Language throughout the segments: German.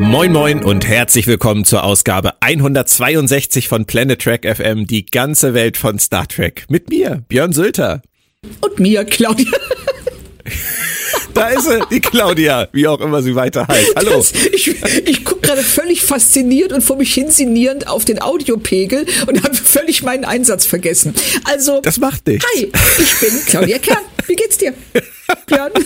Moin moin und herzlich willkommen zur Ausgabe 162 von Planet Trek FM, die ganze Welt von Star Trek. Mit mir, Björn Sülter. Und mir, Claudia. Da ist sie, die Claudia, wie auch immer sie weiter heißt. Hallo. Das, ich ich gucke gerade völlig fasziniert und vor mich hinsinnierend auf den Audiopegel und habe völlig meinen Einsatz vergessen. Also. Das macht nichts. Hi, ich bin Claudia Kern. Wie geht's dir? Björn?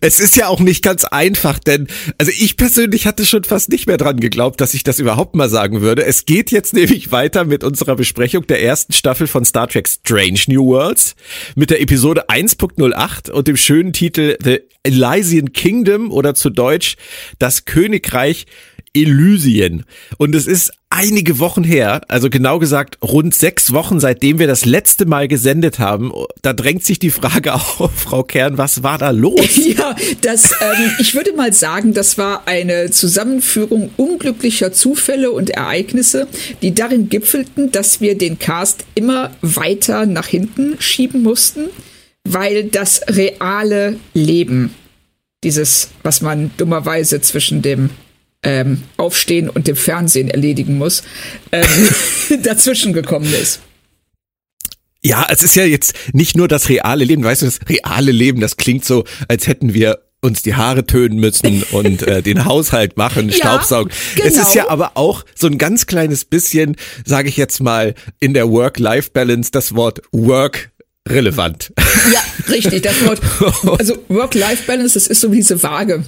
Es ist ja auch nicht ganz einfach, denn also ich persönlich hatte schon fast nicht mehr dran geglaubt, dass ich das überhaupt mal sagen würde. Es geht jetzt nämlich weiter mit unserer Besprechung der ersten Staffel von Star Trek Strange New Worlds mit der Episode 1.08 und dem schönen Titel The Elysian Kingdom oder zu Deutsch das Königreich Elysien. Und es ist einige Wochen her, also genau gesagt rund sechs Wochen, seitdem wir das letzte Mal gesendet haben. Da drängt sich die Frage auf, Frau Kern, was war da los? Ja, das, ähm, ich würde mal sagen, das war eine Zusammenführung unglücklicher Zufälle und Ereignisse, die darin gipfelten, dass wir den Cast immer weiter nach hinten schieben mussten, weil das reale Leben, dieses, was man dummerweise zwischen dem ähm, Aufstehen und dem Fernsehen erledigen muss, ähm, dazwischen gekommen ist. Ja, es ist ja jetzt nicht nur das reale Leben, weißt du, das reale Leben, das klingt so, als hätten wir uns die Haare tönen müssen und äh, den Haushalt machen, Ja, Staubsaugen. genau. Es ist ja aber auch so ein ganz kleines bisschen, sage ich jetzt mal, in der Work-Life-Balance das Wort Work relevant. Ja, richtig, das Wort. Also Work-Life-Balance, das ist so wie diese Waage,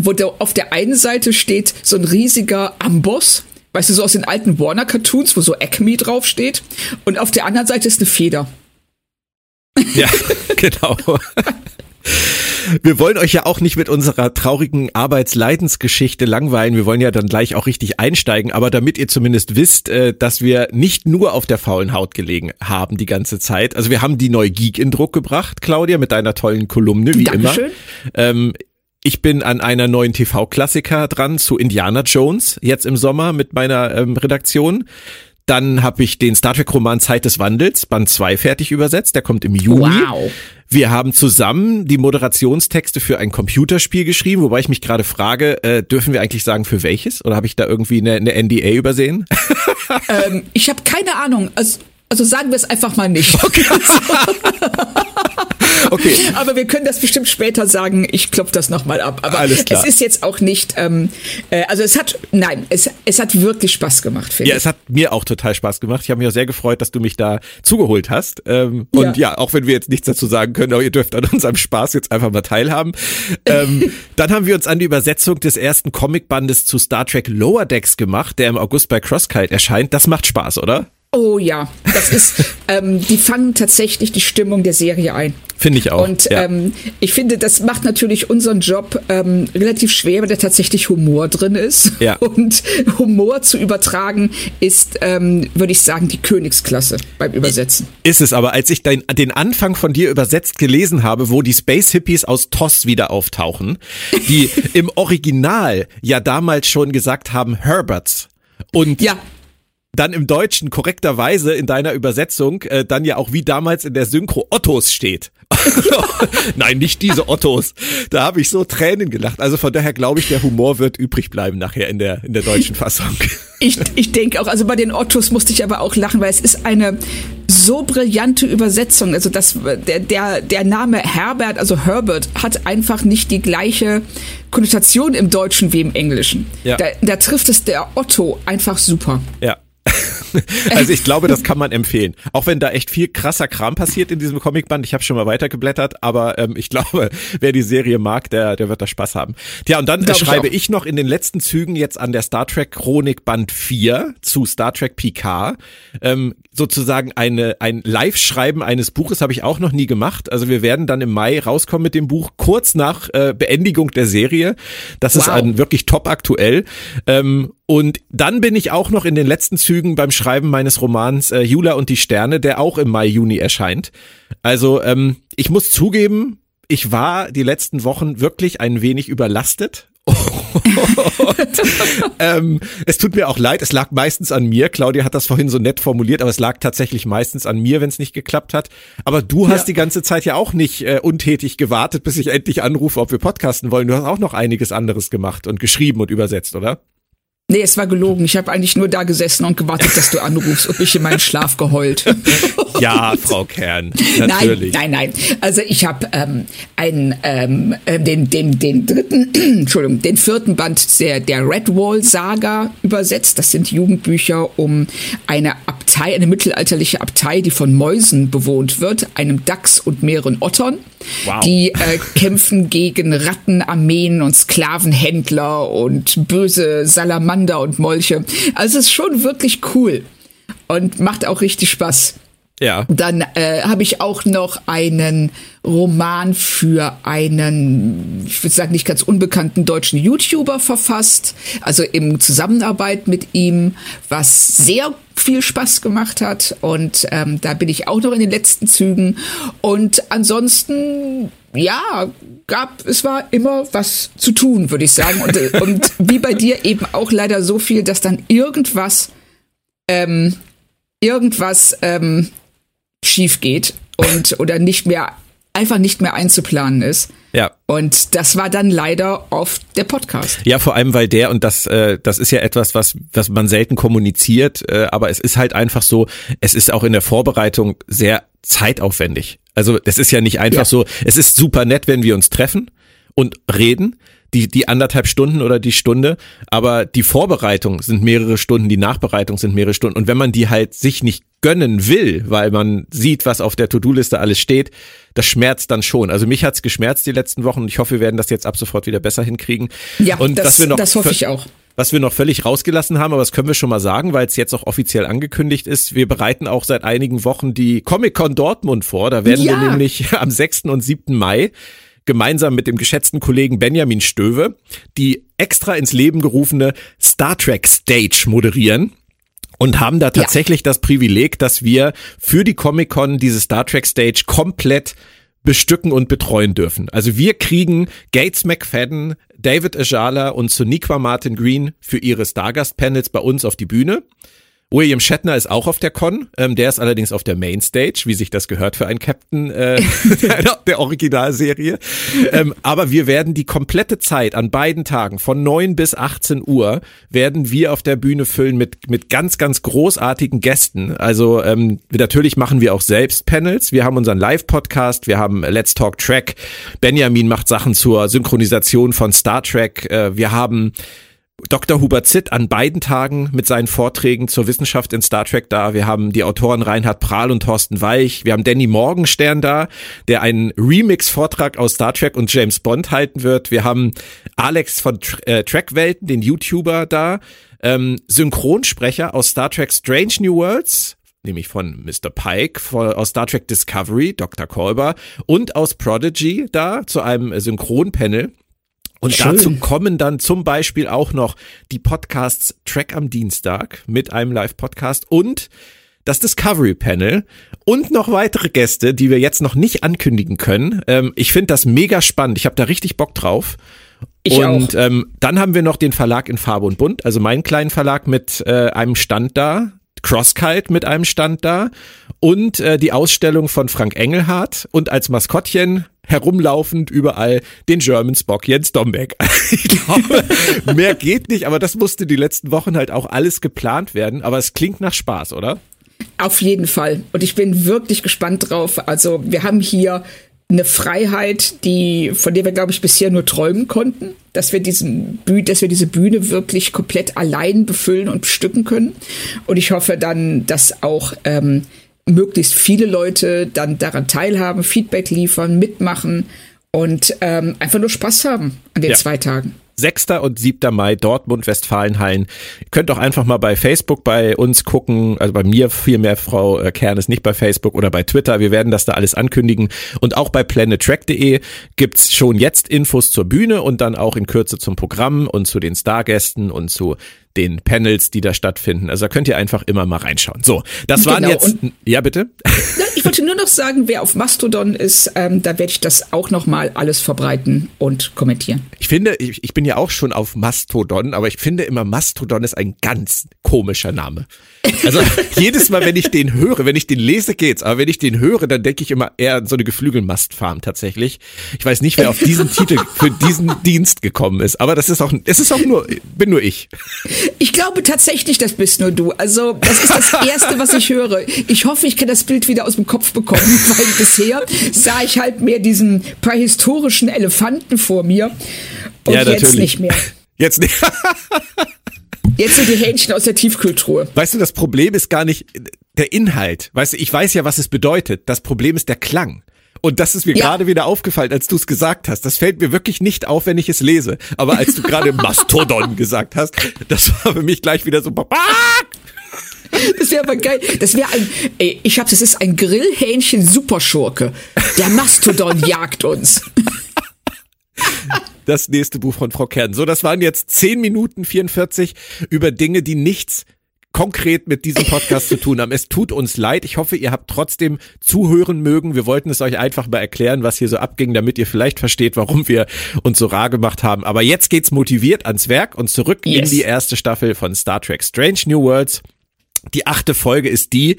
wo da auf der einen Seite steht so ein riesiger Amboss, weißt du, so aus den alten Warner-Cartoons, wo so Acme draufsteht, und auf der anderen Seite ist eine Feder. Ja, genau. Wir wollen euch ja auch nicht mit unserer traurigen Arbeitsleidensgeschichte langweilen. Wir wollen ja dann gleich auch richtig einsteigen. Aber damit ihr zumindest wisst, äh, dass wir nicht nur auf der faulen Haut gelegen haben die ganze Zeit. Also wir haben die neue Geek in Druck gebracht, Claudia, mit deiner tollen Kolumne, wie Dankeschön. immer. Ähm, ich bin an einer neuen TV-Klassiker dran zu Indiana Jones, jetzt im Sommer mit meiner ähm, Redaktion. Dann habe ich den Star Trek-Roman Zeit des Wandels, Band 2, fertig übersetzt. Der kommt im Juni. Wow. Wir haben zusammen die Moderationstexte für ein Computerspiel geschrieben, wobei ich mich gerade frage, äh, dürfen wir eigentlich sagen, für welches? Oder habe ich da irgendwie eine, eine NDA übersehen? Ähm, ich habe keine Ahnung. Also, also sagen wir es einfach mal nicht. Okay. Aber wir können das bestimmt später sagen. Ich klopfe das nochmal ab. Aber Alles klar. es ist jetzt auch nicht, ähm, äh, also es hat, nein, es, es hat wirklich Spaß gemacht, finde Ja, ich. es hat mir auch total Spaß gemacht. Ich habe mich auch sehr gefreut, dass du mich da zugeholt hast. Ähm, und ja. Ja. auch wenn wir jetzt nichts dazu sagen können, aber ihr dürft an unserem Spaß jetzt einfach mal teilhaben. Ähm, dann haben wir uns an die Übersetzung des ersten Comicbandes zu Star Trek Lower Decks gemacht, der im August bei Crosskite erscheint. Das macht Spaß, oder? Oh ja, das ist, ähm, die fangen tatsächlich die Stimmung der Serie ein. Finde ich auch. Und ja. ähm, ich finde, das macht natürlich unseren Job ähm, relativ schwer, weil da tatsächlich Humor drin ist. Ja. Und Humor zu übertragen ist, ähm, würde ich sagen, die Königsklasse beim Übersetzen. Ist es aber, als ich dein, den Anfang von dir übersetzt gelesen habe, wo die Space Hippies aus TOS wieder auftauchen, die im Original ja damals schon gesagt haben Herberts und Ja, dann im Deutschen korrekterweise in deiner Übersetzung äh, dann ja auch wie damals in der Synchro Ottos steht. Nein, nicht diese Ottos. Da habe ich so Tränen gelacht. Also von daher glaube ich, der Humor wird übrig bleiben nachher in der in der deutschen Fassung. Ich, ich denke auch, also bei den Ottos musste ich aber auch lachen, weil es ist eine so brillante Übersetzung. Also das, der, der, der Name Herbert, also Herbert, hat einfach nicht die gleiche Konnotation im Deutschen wie im Englischen. Ja. Da, da trifft es der Otto einfach super. Ja. Also ich glaube, das kann man empfehlen. Auch wenn da echt viel krasser Kram passiert in diesem Comicband. Ich habe schon mal weitergeblättert, aber ähm, ich glaube, wer die Serie mag, der, der wird da Spaß haben. Tja, und dann äh, schreibe ich, ich, noch in den letzten Zügen jetzt an der Star Trek Chronik Band 4 zu Star Trek PK. Ähm, sozusagen eine, ein Live-Schreiben eines Buches habe ich auch noch nie gemacht. Also wir werden dann im Mai rauskommen mit dem Buch, kurz nach äh, Beendigung der Serie. Das wow. ist ein, wirklich top aktuell. Ähm, und dann bin ich auch noch in den letzten Zügen beim Schreiben meines Romans äh, Jula und die Sterne, der auch im Mai, Juni erscheint. Also ähm, ich muss zugeben, ich war die letzten Wochen wirklich ein wenig überlastet. und, ähm, es tut mir auch leid, es lag meistens an mir. Claudia hat das vorhin so nett formuliert, aber es lag tatsächlich meistens an mir, wenn es nicht geklappt hat. Aber du hast ja. die ganze Zeit ja auch nicht äh, untätig gewartet, bis ich endlich anrufe, ob wir podcasten wollen. Du hast auch noch einiges anderes gemacht und geschrieben und übersetzt, oder? Nee, es war gelogen. Ich habe eigentlich nur da gesessen und gewartet, dass du anrufst und mich in meinen Schlaf geheult. ja, Frau Kern, natürlich. Nein, nein, nein. Also ich habe ähm, einen, ähm, äh, den, den, den dritten, Entschuldigung, den vierten Band der, der Redwall Saga übersetzt. Das sind Jugendbücher um eine Abtei, eine mittelalterliche Abtei, die von Mäusen bewohnt wird, einem Dachs und mehreren Ottern. Wow. Die äh, kämpfen gegen Rattenarmeen und Sklavenhändler und böse Salamander und Molche. Also es ist schon wirklich cool und macht auch richtig Spaß. Ja. Dann äh, habe ich auch noch einen Roman für einen, ich würde sagen, nicht ganz unbekannten deutschen YouTuber verfasst, also in Zusammenarbeit mit ihm, was sehr viel Spaß gemacht hat. Und ähm, da bin ich auch noch in den letzten Zügen. Und ansonsten, ja, gab, es war immer was zu tun, würde ich sagen. Und, äh, und wie bei dir eben auch leider so viel, dass dann irgendwas, ähm, irgendwas ähm, schief geht und oder nicht mehr einfach nicht mehr einzuplanen ist. Ja. Und das war dann leider oft der Podcast. Ja, vor allem, weil der, und das, äh, das ist ja etwas, was, was man selten kommuniziert, äh, aber es ist halt einfach so, es ist auch in der Vorbereitung sehr zeitaufwendig. Also es ist ja nicht einfach ja. so, es ist super nett, wenn wir uns treffen und reden, die, die anderthalb Stunden oder die Stunde, aber die Vorbereitung sind mehrere Stunden, die Nachbereitung sind mehrere Stunden. Und wenn man die halt sich nicht gönnen will, weil man sieht, was auf der To-Do-Liste alles steht, das schmerzt dann schon. Also mich hat's geschmerzt die letzten Wochen und ich hoffe, wir werden das jetzt ab sofort wieder besser hinkriegen. Ja, und das, wir noch das hoffe ich auch. Was wir noch völlig rausgelassen haben, aber das können wir schon mal sagen, weil es jetzt auch offiziell angekündigt ist. Wir bereiten auch seit einigen Wochen die Comic-Con Dortmund vor. Da werden ja. wir nämlich am 6. und 7. Mai gemeinsam mit dem geschätzten Kollegen Benjamin Stöwe die extra ins Leben gerufene Star Trek Stage moderieren und haben da tatsächlich ja. das Privileg, dass wir für die Comic-Con diese Star Trek Stage komplett bestücken und betreuen dürfen. Also wir kriegen Gates McFadden, David Ajala und Soniqua Martin Green für ihre Stargast-Panels bei uns auf die Bühne. William Shatner ist auch auf der Con, ähm, der ist allerdings auf der Mainstage, wie sich das gehört für einen Captain äh, der, der Originalserie. Ähm, aber wir werden die komplette Zeit an beiden Tagen von 9 bis 18 Uhr werden wir auf der Bühne füllen mit, mit ganz, ganz großartigen Gästen. Also ähm, natürlich machen wir auch selbst Panels. Wir haben unseren Live-Podcast, wir haben Let's Talk Track. Benjamin macht Sachen zur Synchronisation von Star Trek. Äh, wir haben Dr. Hubert Zitt an beiden Tagen mit seinen Vorträgen zur Wissenschaft in Star Trek da. Wir haben die Autoren Reinhard Prahl und Thorsten Weich. Wir haben Danny Morgenstern da, der einen Remix-Vortrag aus Star Trek und James Bond halten wird. Wir haben Alex von äh, Trackwelten, den YouTuber da. Ähm, Synchronsprecher aus Star Trek Strange New Worlds, nämlich von Mr. Pike aus Star Trek Discovery, Dr. Kolber und aus Prodigy da zu einem Synchronpanel. Und Schön. dazu kommen dann zum Beispiel auch noch die Podcasts Track am Dienstag mit einem Live-Podcast und das Discovery Panel und noch weitere Gäste, die wir jetzt noch nicht ankündigen können. Ähm, ich finde das mega spannend. Ich habe da richtig Bock drauf. Ich und ähm, dann haben wir noch den Verlag in Farbe und Bunt, also meinen kleinen Verlag mit äh, einem Stand da, Crosskite mit einem Stand da und äh, die Ausstellung von Frank Engelhardt und als Maskottchen herumlaufend überall den German Spock Jens Dombeck. ich glaube, mehr geht nicht, aber das musste die letzten Wochen halt auch alles geplant werden, aber es klingt nach Spaß, oder? Auf jeden Fall. Und ich bin wirklich gespannt drauf. Also wir haben hier eine Freiheit, die, von der wir, glaube ich, bisher nur träumen konnten, dass wir diesen Bühne, dass wir diese Bühne wirklich komplett allein befüllen und bestücken können. Und ich hoffe dann, dass auch ähm, möglichst viele Leute dann daran teilhaben, Feedback liefern, mitmachen und ähm, einfach nur Spaß haben an den ja. zwei Tagen. 6. und 7. Mai Dortmund, Westfalenhallen. Ihr könnt auch einfach mal bei Facebook bei uns gucken, also bei mir vielmehr, Frau äh, Kern ist nicht bei Facebook oder bei Twitter. Wir werden das da alles ankündigen. Und auch bei planettrack.de gibt's schon jetzt Infos zur Bühne und dann auch in Kürze zum Programm und zu den Stargästen und zu den Panels, die da stattfinden. Also da könnt ihr einfach immer mal reinschauen. So, das waren genau, jetzt. ja, bitte. ich wollte nur noch sagen, wer auf Mastodon ist, ähm, da werde ich das auch noch mal alles verbreiten und kommentieren. Ich finde, ich, ich bin ja auch schon auf Mastodon, aber ich finde immer Mastodon ist ein ganz komischer Name. Also jedes Mal, wenn ich den höre, wenn ich den lese, geht's. Aber wenn ich den höre, dann denke ich immer eher an so eine Geflügelmastfarm tatsächlich. Ich weiß nicht, wer auf diesen Titel für diesen Dienst gekommen ist. Aber das ist auch, es ist auch nur, bin nur ich. Ich glaube tatsächlich, das bist nur du. Also das ist das Erste, was ich höre. Ich hoffe, ich kann das Bild wieder aus dem Kopf bekommen, weil bisher sah ich halt mehr diesen prähistorischen Elefanten vor mir. Und ja, jetzt nicht mehr. Jetzt nicht. Jetzt sind die Hähnchen aus der Tiefkühltruhe. Weißt du, das Problem ist gar nicht der Inhalt. Weißt du, ich weiß ja, was es bedeutet. Das Problem ist der Klang. Und das ist mir ja. gerade wieder aufgefallen, als du es gesagt hast. Das fällt mir wirklich nicht auf, wenn ich es lese. Aber als du gerade Mastodon gesagt hast, das war für mich gleich wieder so. Das wäre aber geil. Das wäre ein, ey, ich hab's, es ist ein Grillhähnchen Superschurke. Der Mastodon jagt uns das nächste Buch von Frau Kern. So, das waren jetzt 10 Minuten 44 über Dinge, die nichts konkret mit diesem Podcast zu tun haben. Es tut uns leid. Ich hoffe, ihr habt trotzdem zuhören mögen. Wir wollten es euch einfach mal erklären, was hier so abging, damit ihr vielleicht versteht, warum wir uns so rar gemacht haben. Aber jetzt geht's motiviert ans Werk und zurück yes. in die erste Staffel von Star Trek Strange New Worlds. Die achte Folge ist die,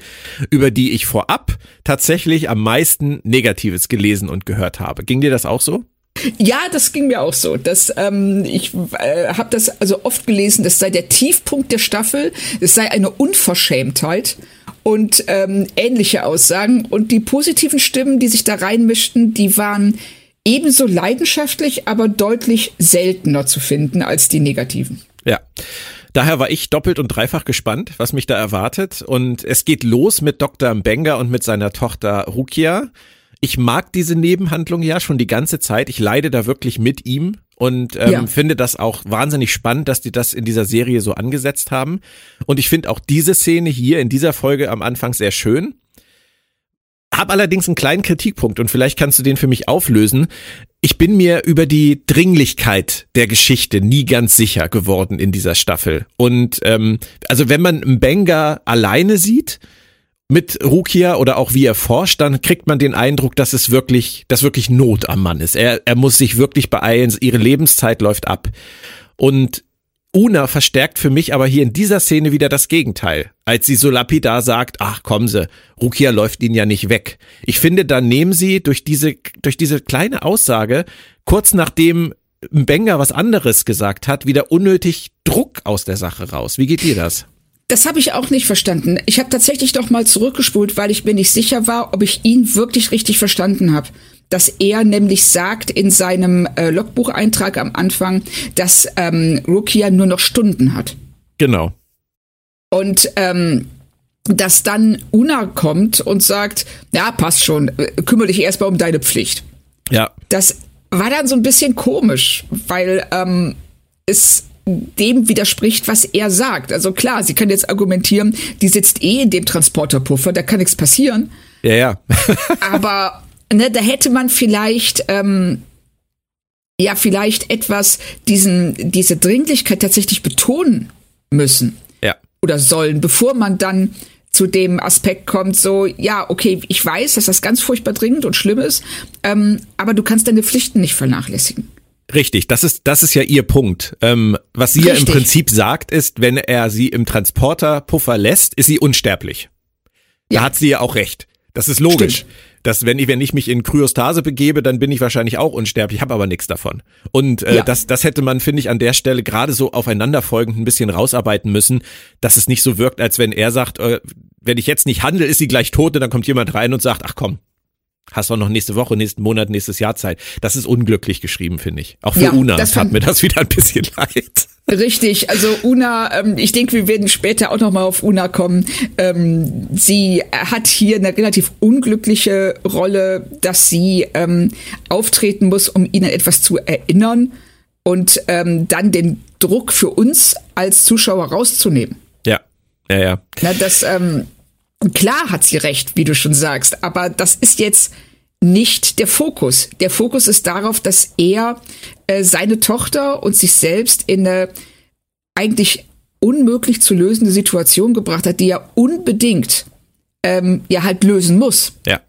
über die ich vorab tatsächlich am meisten Negatives gelesen und gehört habe. Ging dir das auch so? Ja, das ging mir auch so. Das, ähm, ich äh, habe das also oft gelesen, das sei der Tiefpunkt der Staffel, es sei eine Unverschämtheit und ähm, ähnliche Aussagen. Und die positiven Stimmen, die sich da reinmischten, die waren ebenso leidenschaftlich, aber deutlich seltener zu finden als die negativen. Ja. Daher war ich doppelt und dreifach gespannt, was mich da erwartet. Und es geht los mit Dr. Mbenga und mit seiner Tochter Rukia ich mag diese Nebenhandlung ja schon die ganze Zeit. Ich leide da wirklich mit ihm und ähm, ja. finde das auch wahnsinnig spannend, dass die das in dieser Serie so angesetzt haben. Und ich finde auch diese Szene hier in dieser Folge am Anfang sehr schön. Hab allerdings einen kleinen Kritikpunkt und vielleicht kannst du den für mich auflösen. Ich bin mir über die Dringlichkeit der Geschichte nie ganz sicher geworden in dieser Staffel. Und ähm, also wenn man Mbenga alleine sieht, mit Rukia oder auch wie er forscht, dann kriegt man den Eindruck, dass es wirklich, dass wirklich Not am Mann ist. Er, er muss sich wirklich beeilen, ihre Lebenszeit läuft ab. Und Una verstärkt für mich aber hier in dieser Szene wieder das Gegenteil. Als sie so lapidar sagt, ach kommen Sie, Rukia läuft Ihnen ja nicht weg. Ich finde, da nehmen sie durch diese, durch diese kleine Aussage, kurz nachdem Benga was anderes gesagt hat, wieder unnötig Druck aus der Sache raus. Wie geht dir das? Das habe ich auch nicht verstanden. Ich habe tatsächlich doch mal zurückgespult, weil ich mir nicht sicher war, ob ich ihn wirklich richtig verstanden habe. Dass er nämlich sagt in seinem äh, Logbucheintrag am Anfang, dass ähm, Rukia nur noch Stunden hat. Genau. Und ähm, dass dann Una kommt und sagt, ja, passt schon, kümmere dich erstmal um deine Pflicht. Ja. Das war dann so ein bisschen komisch, weil ähm, es dem widerspricht, was er sagt. Also klar, sie können jetzt argumentieren, die sitzt eh in dem Transporterpuffer, da kann nichts passieren. Ja, ja. aber ne, da hätte man vielleicht ähm, ja vielleicht etwas diesen diese Dringlichkeit tatsächlich betonen müssen. Ja. Oder sollen, bevor man dann zu dem Aspekt kommt, so, ja, okay, ich weiß, dass das ganz furchtbar dringend und schlimm ist, ähm, aber du kannst deine Pflichten nicht vernachlässigen. Richtig, das ist, das ist ja ihr Punkt. Ähm, was sie Richtig. ja im Prinzip sagt, ist, wenn er sie im Transporterpuffer lässt, ist sie unsterblich. Ja. Da hat sie ja auch recht. Das ist logisch. Stimmt. Dass wenn ich, wenn ich mich in Kryostase begebe, dann bin ich wahrscheinlich auch unsterblich, habe aber nichts davon. Und äh, ja. das, das hätte man, finde ich, an der Stelle gerade so aufeinanderfolgend ein bisschen rausarbeiten müssen, dass es nicht so wirkt, als wenn er sagt, äh, wenn ich jetzt nicht handle, ist sie gleich tot und dann kommt jemand rein und sagt, ach komm, Hast auch noch nächste Woche, nächsten Monat, nächstes Jahr Zeit. Das ist unglücklich geschrieben, finde ich. Auch für Ja, Una das tat mir das wieder ein bisschen leid. Richtig, also Una, ähm, ich denke, wir werden später auch nochmal auf Una kommen. Ähm, sie hat hier eine relativ unglückliche Rolle, dass sie ähm, auftreten muss, um ihnen etwas zu erinnern und ähm, dann den Druck für uns als Zuschauer rauszunehmen. Ja, ja, ja. Na, das, ähm, klar hat sie recht, wie du schon sagst, aber das ist jetzt nicht der Fokus. Der Fokus ist darauf, dass er äh, seine Tochter und sich selbst in eine eigentlich unmöglich zu lösende Situation gebracht hat, die er unbedingt ähm, ja halt lösen muss. Ja.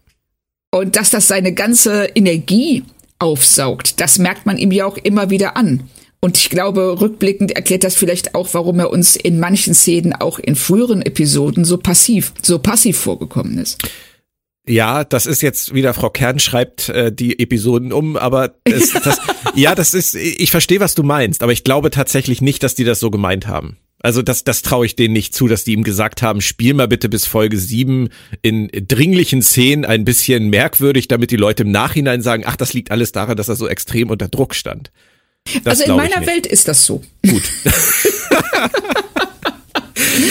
Und dass das seine ganze Energie aufsaugt, das merkt man ihm ja auch immer wieder an. Und ich glaube, rückblickend erklärt das vielleicht auch, warum er uns in manchen Szenen auch in früheren Episoden so passiv, so passiv vorgekommen ist. Ja, das ist jetzt wieder Frau Kern schreibt äh, die Episoden um, aber es, das, ja, das ist, ich verstehe, was du meinst, aber ich glaube tatsächlich nicht, dass die das so gemeint haben. Also das, das traue ich denen nicht zu, dass die ihm gesagt haben, spiel mal bitte bis Folge 7 in dringlichen Szenen ein bisschen merkwürdig, damit die Leute im Nachhinein sagen, ach, das liegt alles daran, dass er so extrem unter Druck stand. Das also in meiner. Welt ist das so. Gut.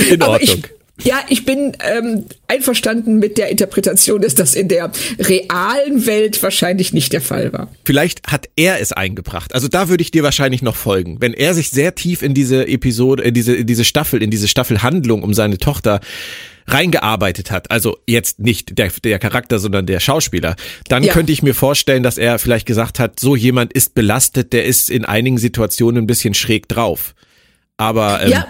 in Aber Ordnung. ich, ja, ich bin ähm, einverstanden mit der Interpretation, dass das in der realen Welt wahrscheinlich nicht der Fall war. Vielleicht hat er es eingebracht. Also da würde ich dir wahrscheinlich noch folgen. Wenn er sich sehr tief in diese Episode, in diese, in diese Staffel, in diese Staffelhandlung um seine Tochter reingearbeitet hat, also jetzt nicht der, der Charakter, sondern der Schauspieler, dann Ja. könnte ich mir vorstellen, dass er vielleicht gesagt hat, so jemand ist belastet, der ist in einigen Situationen ein bisschen schräg drauf. Aber ähm, Ja.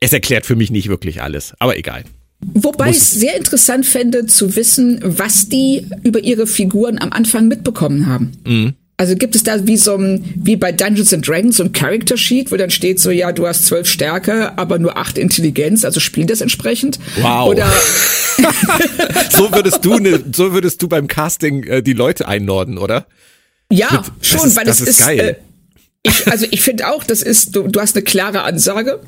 es erklärt für mich nicht wirklich alles. Aber egal. Wobei ich es sehr interessant fände zu wissen, was die über ihre Figuren am Anfang mitbekommen haben. Mhm. Also gibt es da wie so ein, wie bei Dungeons and Dragons so ein Character Sheet, wo dann steht so, ja, du hast zwölf Stärke, aber nur acht Intelligenz, also spiel das entsprechend. Wow. Oder So würdest du, ne, so würdest du beim Casting äh, die Leute einnorden, oder? ja, Mit- schon, ist- weil das es ist ist, geil. Äh, ich, also ich finde auch, das ist, du, du hast eine klare Ansage.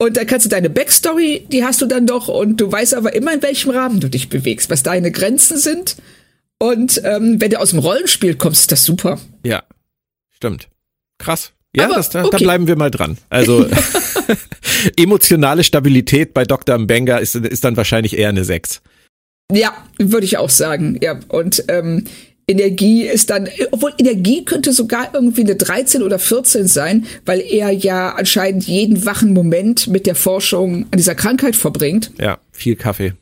Und dann kannst du deine Backstory, die hast du dann doch, und du weißt aber immer, in welchem Rahmen du dich bewegst, was deine Grenzen sind. Und ähm, wenn du aus dem Rollenspiel kommst, ist das super. Ja, stimmt. Krass. Ja, Aber, das, da, da okay. bleiben wir mal dran. Also emotionale Stabilität bei Dr. Mbenga ist, ist dann wahrscheinlich eher eine 6. Ja, würde ich auch sagen. Ja, und ähm, Energie ist dann, obwohl Energie könnte sogar irgendwie eine 13 oder 14 sein, weil er ja anscheinend jeden wachen Moment mit der Forschung an dieser Krankheit verbringt. Ja, viel Kaffee.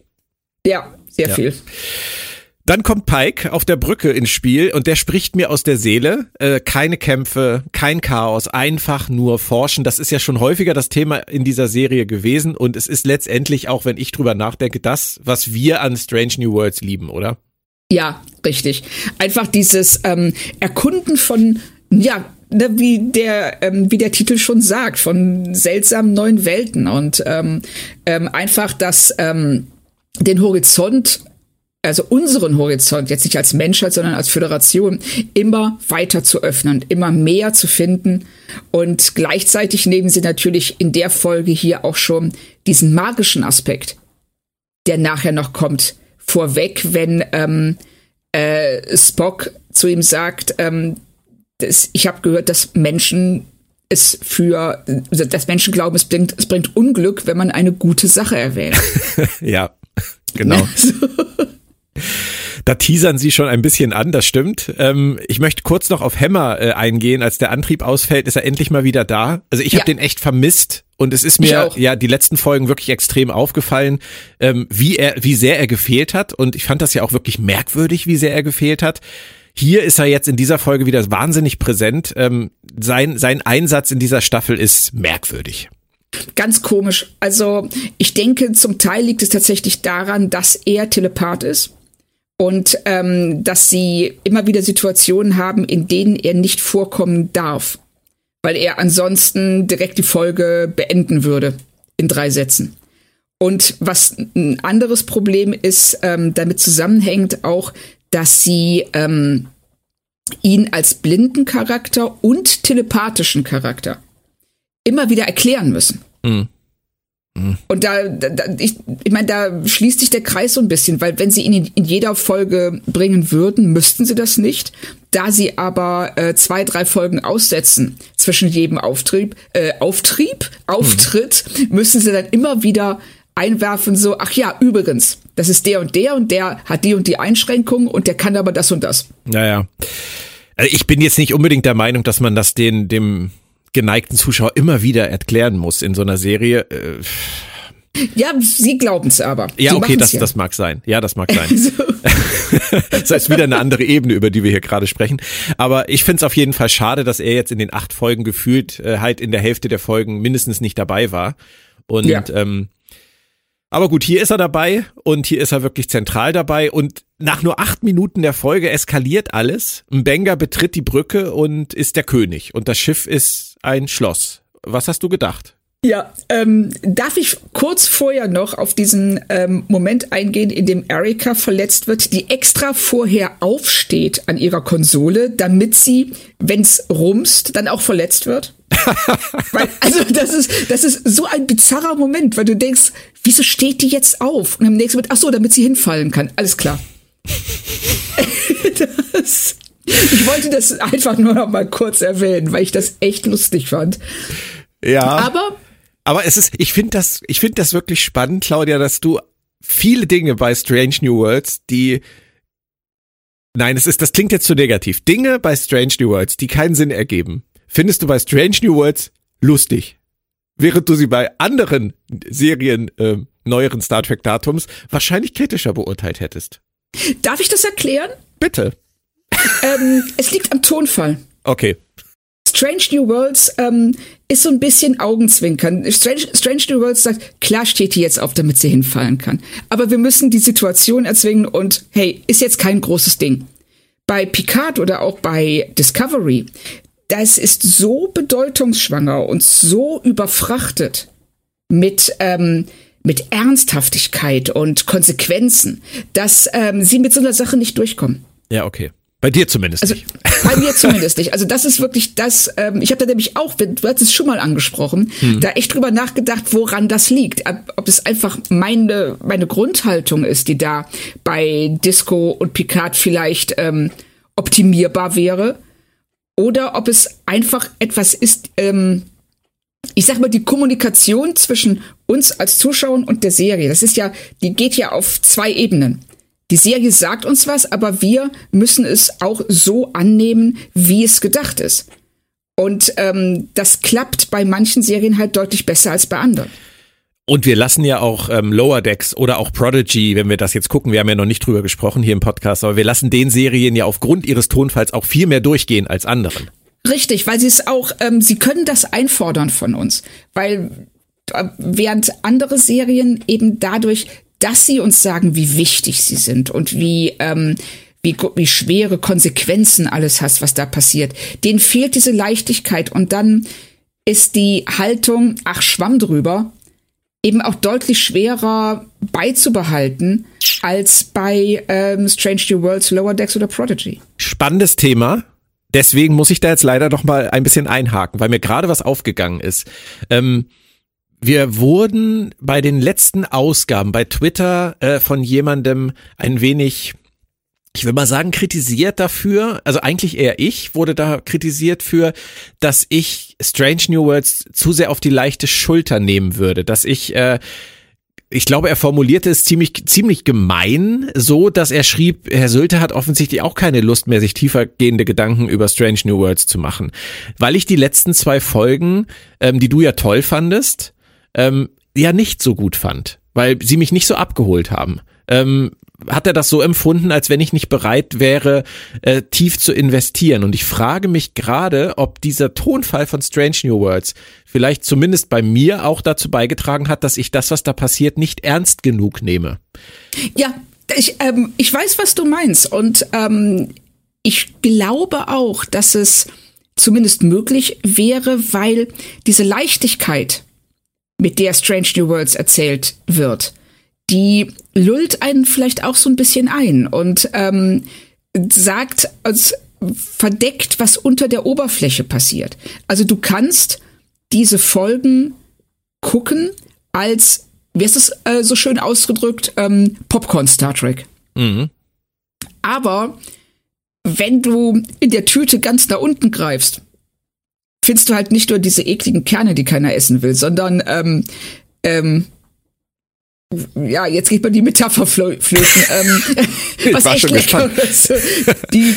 Ja, sehr Ja. viel. Dann kommt Pike auf der Brücke ins Spiel und der spricht mir aus der Seele. Äh, keine Kämpfe, kein Chaos, einfach nur forschen. Das ist ja schon häufiger das Thema in dieser Serie gewesen und es ist letztendlich auch, wenn ich drüber nachdenke, das, was wir an Strange New Worlds lieben, oder? Ja, richtig. Einfach dieses ähm, Erkunden von, ja, ne, wie der, ähm, wie der Titel schon sagt, von seltsamen neuen Welten und ähm, ähm, einfach das, ähm, den Horizont, also unseren Horizont, jetzt nicht als Menschheit, sondern als Föderation, immer weiter zu öffnen, immer mehr zu finden. Und gleichzeitig nehmen sie natürlich in der Folge hier auch schon diesen magischen Aspekt, der nachher noch kommt, vorweg, wenn ähm, äh, Spock zu ihm sagt, ähm, das, ich habe gehört, dass Menschen es für, also, dass Menschen glauben, es bringt, es bringt Unglück, wenn man eine gute Sache erwähnt. Ja, genau. Da teasern sie schon ein bisschen an, das stimmt. Ähm, ich möchte kurz noch auf Hammer äh, eingehen. Als der Antrieb ausfällt, ist er endlich mal wieder da. Also ich habe Ja. den echt vermisst und es ist mir ja die letzten Folgen wirklich extrem aufgefallen, ähm, wie er, wie sehr er gefehlt hat. Und ich fand das ja auch wirklich merkwürdig, wie sehr er gefehlt hat. Hier ist er jetzt in dieser Folge wieder wahnsinnig präsent. Ähm, sein, sein Einsatz in dieser Staffel ist merkwürdig. Ganz komisch. Also ich denke, zum Teil liegt es tatsächlich daran, dass er Telepath ist und ähm, dass sie immer wieder Situationen haben, in denen er nicht vorkommen darf, weil er ansonsten direkt die Folge beenden würde in drei Sätzen. Und was ein anderes Problem ist, ähm, damit zusammenhängt auch, dass sie ähm, ihn als blinden Charakter und telepathischen Charakter immer wieder erklären müssen. Und da, da ich, ich meine, da schließt sich der Kreis so ein bisschen, weil wenn sie ihn in, in jeder Folge bringen würden, müssten sie das nicht. Da sie aber äh, zwei, drei Folgen aussetzen zwischen jedem Auftrieb, äh, Auftrieb, Auftritt, mhm. müssen sie dann immer wieder einwerfen, so, ach ja, übrigens, das ist der und der und der hat die und die Einschränkung und der kann aber das und das. Naja. Also ich bin jetzt nicht unbedingt der Meinung, dass man das den, dem geneigten Zuschauer immer wieder erklären muss in so einer Serie. Äh, ja, sie glauben es aber. Ja, sie okay, das, ja. das mag sein. Ja, das mag sein. so. das ist wieder eine andere Ebene, über die wir hier gerade sprechen. Aber ich finde es auf jeden Fall schade, dass er jetzt in den acht Folgen gefühlt äh, halt in der Hälfte der Folgen mindestens nicht dabei war. Und ja. ähm, aber gut, hier ist er dabei und hier ist er wirklich zentral dabei und nach nur acht Minuten der Folge eskaliert alles. Mbenga betritt die Brücke und ist der König und das Schiff ist ein Schloss. Was hast du gedacht? Ja, ähm, darf ich kurz vorher noch auf diesen ähm, Moment eingehen, in dem Erika verletzt wird, die extra vorher aufsteht an ihrer Konsole, damit sie, wenn's rumst, dann auch verletzt wird? Weil, also das ist, das ist so ein bizarrer Moment, weil du denkst, wieso steht die jetzt auf? Und im nächsten Moment, ach so, damit sie hinfallen kann. Alles klar. das, ich wollte das einfach nur noch mal kurz erwähnen, weil ich das echt lustig fand. Ja. Aber aber es ist, ich finde das, ich finde das wirklich spannend, Claudia, dass du viele Dinge bei Strange New Worlds, die Nein, es ist, das klingt jetzt zu negativ. Dinge bei Strange New Worlds, die keinen Sinn ergeben, findest du bei Strange New Worlds lustig. Während du sie bei anderen Serien äh, neueren Star Trek Datums wahrscheinlich kritischer beurteilt hättest. Darf ich das erklären? Bitte. Ähm, es liegt am Tonfall. Okay. Strange New Worlds ähm, ist so ein bisschen Augenzwinkern. Strange, Strange New Worlds sagt, klar steht die jetzt auf, damit sie hinfallen kann. Aber wir müssen die Situation erzwingen und hey, ist jetzt kein großes Ding. Bei Picard oder auch bei Discovery, das ist so bedeutungsschwanger und so überfrachtet mit, ähm, mit Ernsthaftigkeit und Konsequenzen, dass ähm, sie mit so einer Sache nicht durchkommen. Ja, okay. Bei dir zumindest also, nicht. Bei mir zumindest nicht. Also das ist wirklich das, ähm, ich habe da nämlich auch, du hast es schon mal angesprochen, hm. da echt drüber nachgedacht, woran das liegt. Ob es einfach meine, meine Grundhaltung ist, die da bei Disco und Picard vielleicht ähm, optimierbar wäre. Oder ob es einfach etwas ist, ähm, ich sag mal, die Kommunikation zwischen uns als Zuschauern und der Serie. Das ist ja, die geht ja auf zwei Ebenen. Die Serie sagt uns was, aber wir müssen es auch so annehmen, wie es gedacht ist. Und ähm, das klappt bei manchen Serien halt deutlich besser als bei anderen. Und wir lassen ja auch ähm, Lower Decks oder auch Prodigy, wenn wir das jetzt gucken, wir haben ja noch nicht drüber gesprochen hier im Podcast, aber wir lassen den Serien ja aufgrund ihres Tonfalls auch viel mehr durchgehen als anderen. Richtig, weil sie es auch, ähm, sie können das einfordern von uns, weil äh, während andere Serien eben dadurch dass sie uns sagen, wie wichtig sie sind und wie, ähm, wie, wie schwere Konsequenzen alles hast, was da passiert. Denen fehlt diese Leichtigkeit und dann ist die Haltung, ach, schwamm drüber, eben auch deutlich schwerer beizubehalten als bei ähm, Strange New Worlds, Lower Decks oder Prodigy. Spannendes Thema. Deswegen muss ich da jetzt leider noch mal ein bisschen einhaken, weil mir gerade was aufgegangen ist. Ähm, wir wurden bei den letzten Ausgaben bei Twitter äh, von jemandem ein wenig, ich will mal sagen, kritisiert dafür, also eigentlich eher ich wurde da kritisiert für, dass ich Strange New Worlds zu sehr auf die leichte Schulter nehmen würde, dass ich äh, ich glaube, er formulierte es ziemlich, ziemlich gemein, so dass er schrieb, Herr Sölte hat offensichtlich auch keine Lust mehr, sich tiefergehende Gedanken über Strange New Worlds zu machen. Weil ich die letzten zwei Folgen, ähm, die du ja toll fandest, ähm, ja nicht so gut fand, weil sie mich nicht so abgeholt haben. Ähm, hat er das so empfunden, als wenn ich nicht bereit wäre, äh, tief zu investieren. Und ich frage mich gerade, ob dieser Tonfall von Strange New Worlds vielleicht zumindest bei mir auch dazu beigetragen hat, dass ich das, was da passiert, nicht ernst genug nehme. Ja, ich, ähm, ich weiß, was du meinst. Und ähm, ich glaube auch, dass es zumindest möglich wäre, weil diese Leichtigkeit, mit der Strange New Worlds erzählt wird, die lullt einen vielleicht auch so ein bisschen ein und ähm, sagt, als verdeckt, was unter der Oberfläche passiert. Also du kannst diese Folgen gucken, als, wie ist es äh, so schön ausgedrückt, ähm, Popcorn Star Trek. Mhm. Aber wenn du in der Tüte ganz nach unten greifst, findest du halt nicht nur diese ekligen Kerne, die keiner essen will, sondern ähm, ähm, ja, jetzt geht man die Metapher flöten. ähm, was war echt schon lecker ist. Die,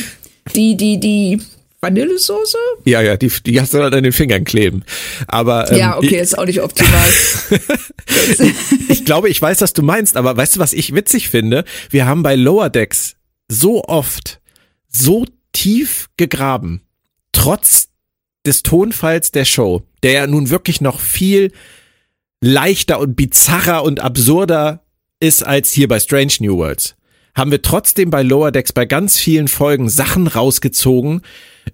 die, die, die Vanillesoße? Ja, ja, die, die hast du halt an den Fingern kleben. Aber ähm, Ja, okay, ist auch nicht optimal. ich glaube, ich weiß, was du meinst, aber weißt du, was ich witzig finde? Wir haben bei Lower Decks so oft so tief gegraben, trotz des Tonfalls der Show, der ja nun wirklich noch viel leichter und bizarrer und absurder ist als hier bei Strange New Worlds, haben wir trotzdem bei Lower Decks bei ganz vielen Folgen Sachen rausgezogen,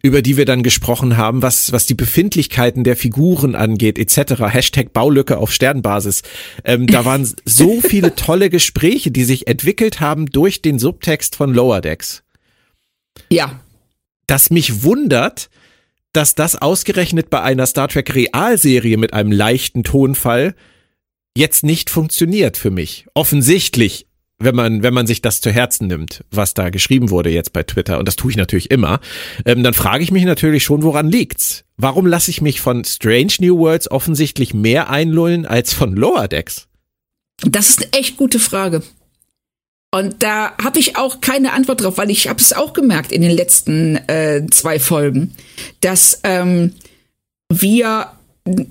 über die wir dann gesprochen haben, was, was die Befindlichkeiten der Figuren angeht, etc. Hashtag Baulücke auf Sternbasis. Ähm, da waren so viele tolle Gespräche, die sich entwickelt haben durch den Subtext von Lower Decks ja. dass mich wundert, dass das ausgerechnet bei einer Star Trek Realserie mit einem leichten Tonfall jetzt nicht funktioniert für mich. Offensichtlich, wenn man, wenn man sich das zu Herzen nimmt, was da geschrieben wurde jetzt bei Twitter, und das tue ich natürlich immer, ähm, dann frage ich mich natürlich schon, woran liegt's? Warum lasse ich mich von Strange New Worlds offensichtlich mehr einlullen als von Lower Decks? Das ist eine echt gute Frage. Und da habe ich auch keine Antwort drauf, weil ich habe es auch gemerkt in den letzten äh, zwei Folgen, dass ähm, wir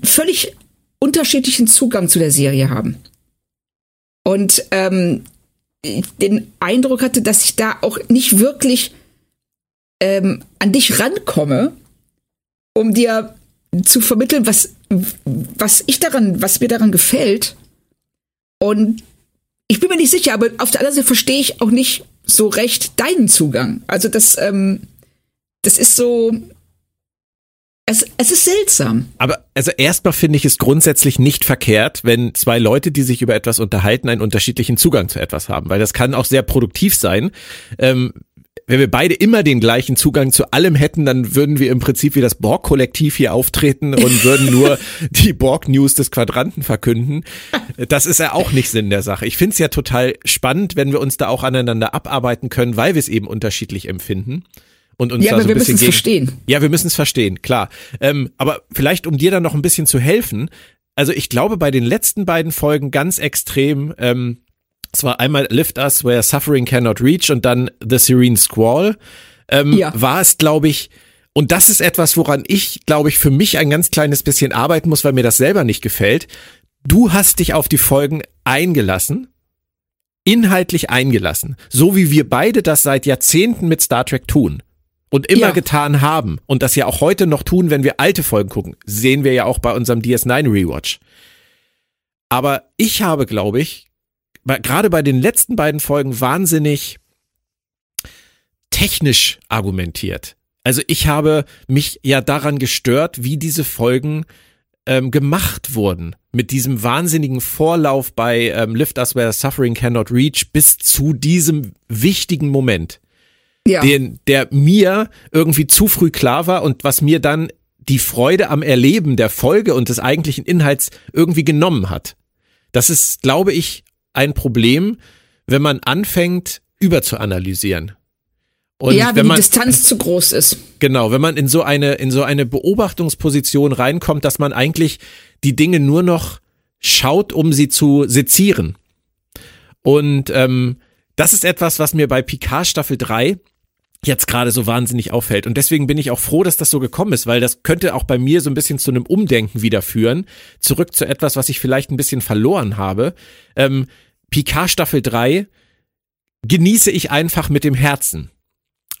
völlig unterschiedlichen Zugang zu der Serie haben. Und ähm, den Eindruck hatte, dass ich da auch nicht wirklich ähm, an dich rankomme, um dir zu vermitteln, was, was ich daran, was mir daran gefällt. Und ich bin mir nicht sicher, aber auf der anderen Seite verstehe ich auch nicht so recht deinen Zugang. Also das, ähm, das ist so, es, es ist seltsam. Aber also erstmal finde ich es grundsätzlich nicht verkehrt, wenn zwei Leute, die sich über etwas unterhalten, einen unterschiedlichen Zugang zu etwas haben, weil das kann auch sehr produktiv sein. Ähm, wenn wir beide immer den gleichen Zugang zu allem hätten, dann würden wir im Prinzip wie das Borg-Kollektiv hier auftreten und würden nur die Borg-News des Quadranten verkünden. Das ist ja auch nicht Sinn der Sache. Ich finde es ja total spannend, wenn wir uns da auch aneinander abarbeiten können, weil wir es eben unterschiedlich empfinden. Und uns Ja, da aber so ein wir bisschen müssen es gegen- verstehen. Ja, wir müssen es verstehen, klar. Ähm, aber vielleicht, um dir dann noch ein bisschen zu helfen, also ich glaube bei den letzten beiden Folgen ganz extrem, ähm, es war einmal Lift Us Where Suffering Cannot Reach und dann The Serene Squall, ähm, Ja. war es, glaube ich, und das ist etwas, woran ich, glaube ich, für mich ein ganz kleines bisschen arbeiten muss, weil mir das selber nicht gefällt. Du hast dich auf die Folgen eingelassen, inhaltlich eingelassen, so wie wir beide das seit Jahrzehnten mit Star Trek tun und immer Ja. getan haben und das ja auch heute noch tun, wenn wir alte Folgen gucken. Sehen wir ja auch bei unserem DS9 Rewatch. Aber ich habe, glaube ich, gerade bei den letzten beiden Folgen wahnsinnig technisch argumentiert. Also ich habe mich ja daran gestört, wie diese Folgen ähm, gemacht wurden. Mit diesem wahnsinnigen Vorlauf bei ähm, Lift Us Where Suffering Cannot Reach bis zu diesem wichtigen Moment Ja. den, der mir irgendwie zu früh klar war und was mir dann die Freude am Erleben der Folge und des eigentlichen Inhalts irgendwie genommen hat. Das ist, glaube ich, ein Problem, wenn man anfängt, überzuanalysieren. Und ja, wenn, wenn die man, Distanz zu groß ist. Genau, wenn man in so eine, in so eine Beobachtungsposition reinkommt, dass man eigentlich die Dinge nur noch schaut, um sie zu sezieren. Und ähm, das ist etwas, was mir bei Picard Staffel 3 jetzt gerade so wahnsinnig auffällt. Und deswegen bin ich auch froh, dass das so gekommen ist, weil das könnte auch bei mir so ein bisschen zu einem Umdenken wieder führen. Zurück zu etwas, was ich vielleicht ein bisschen verloren habe. Ähm, Picard Staffel 3 genieße ich einfach mit dem Herzen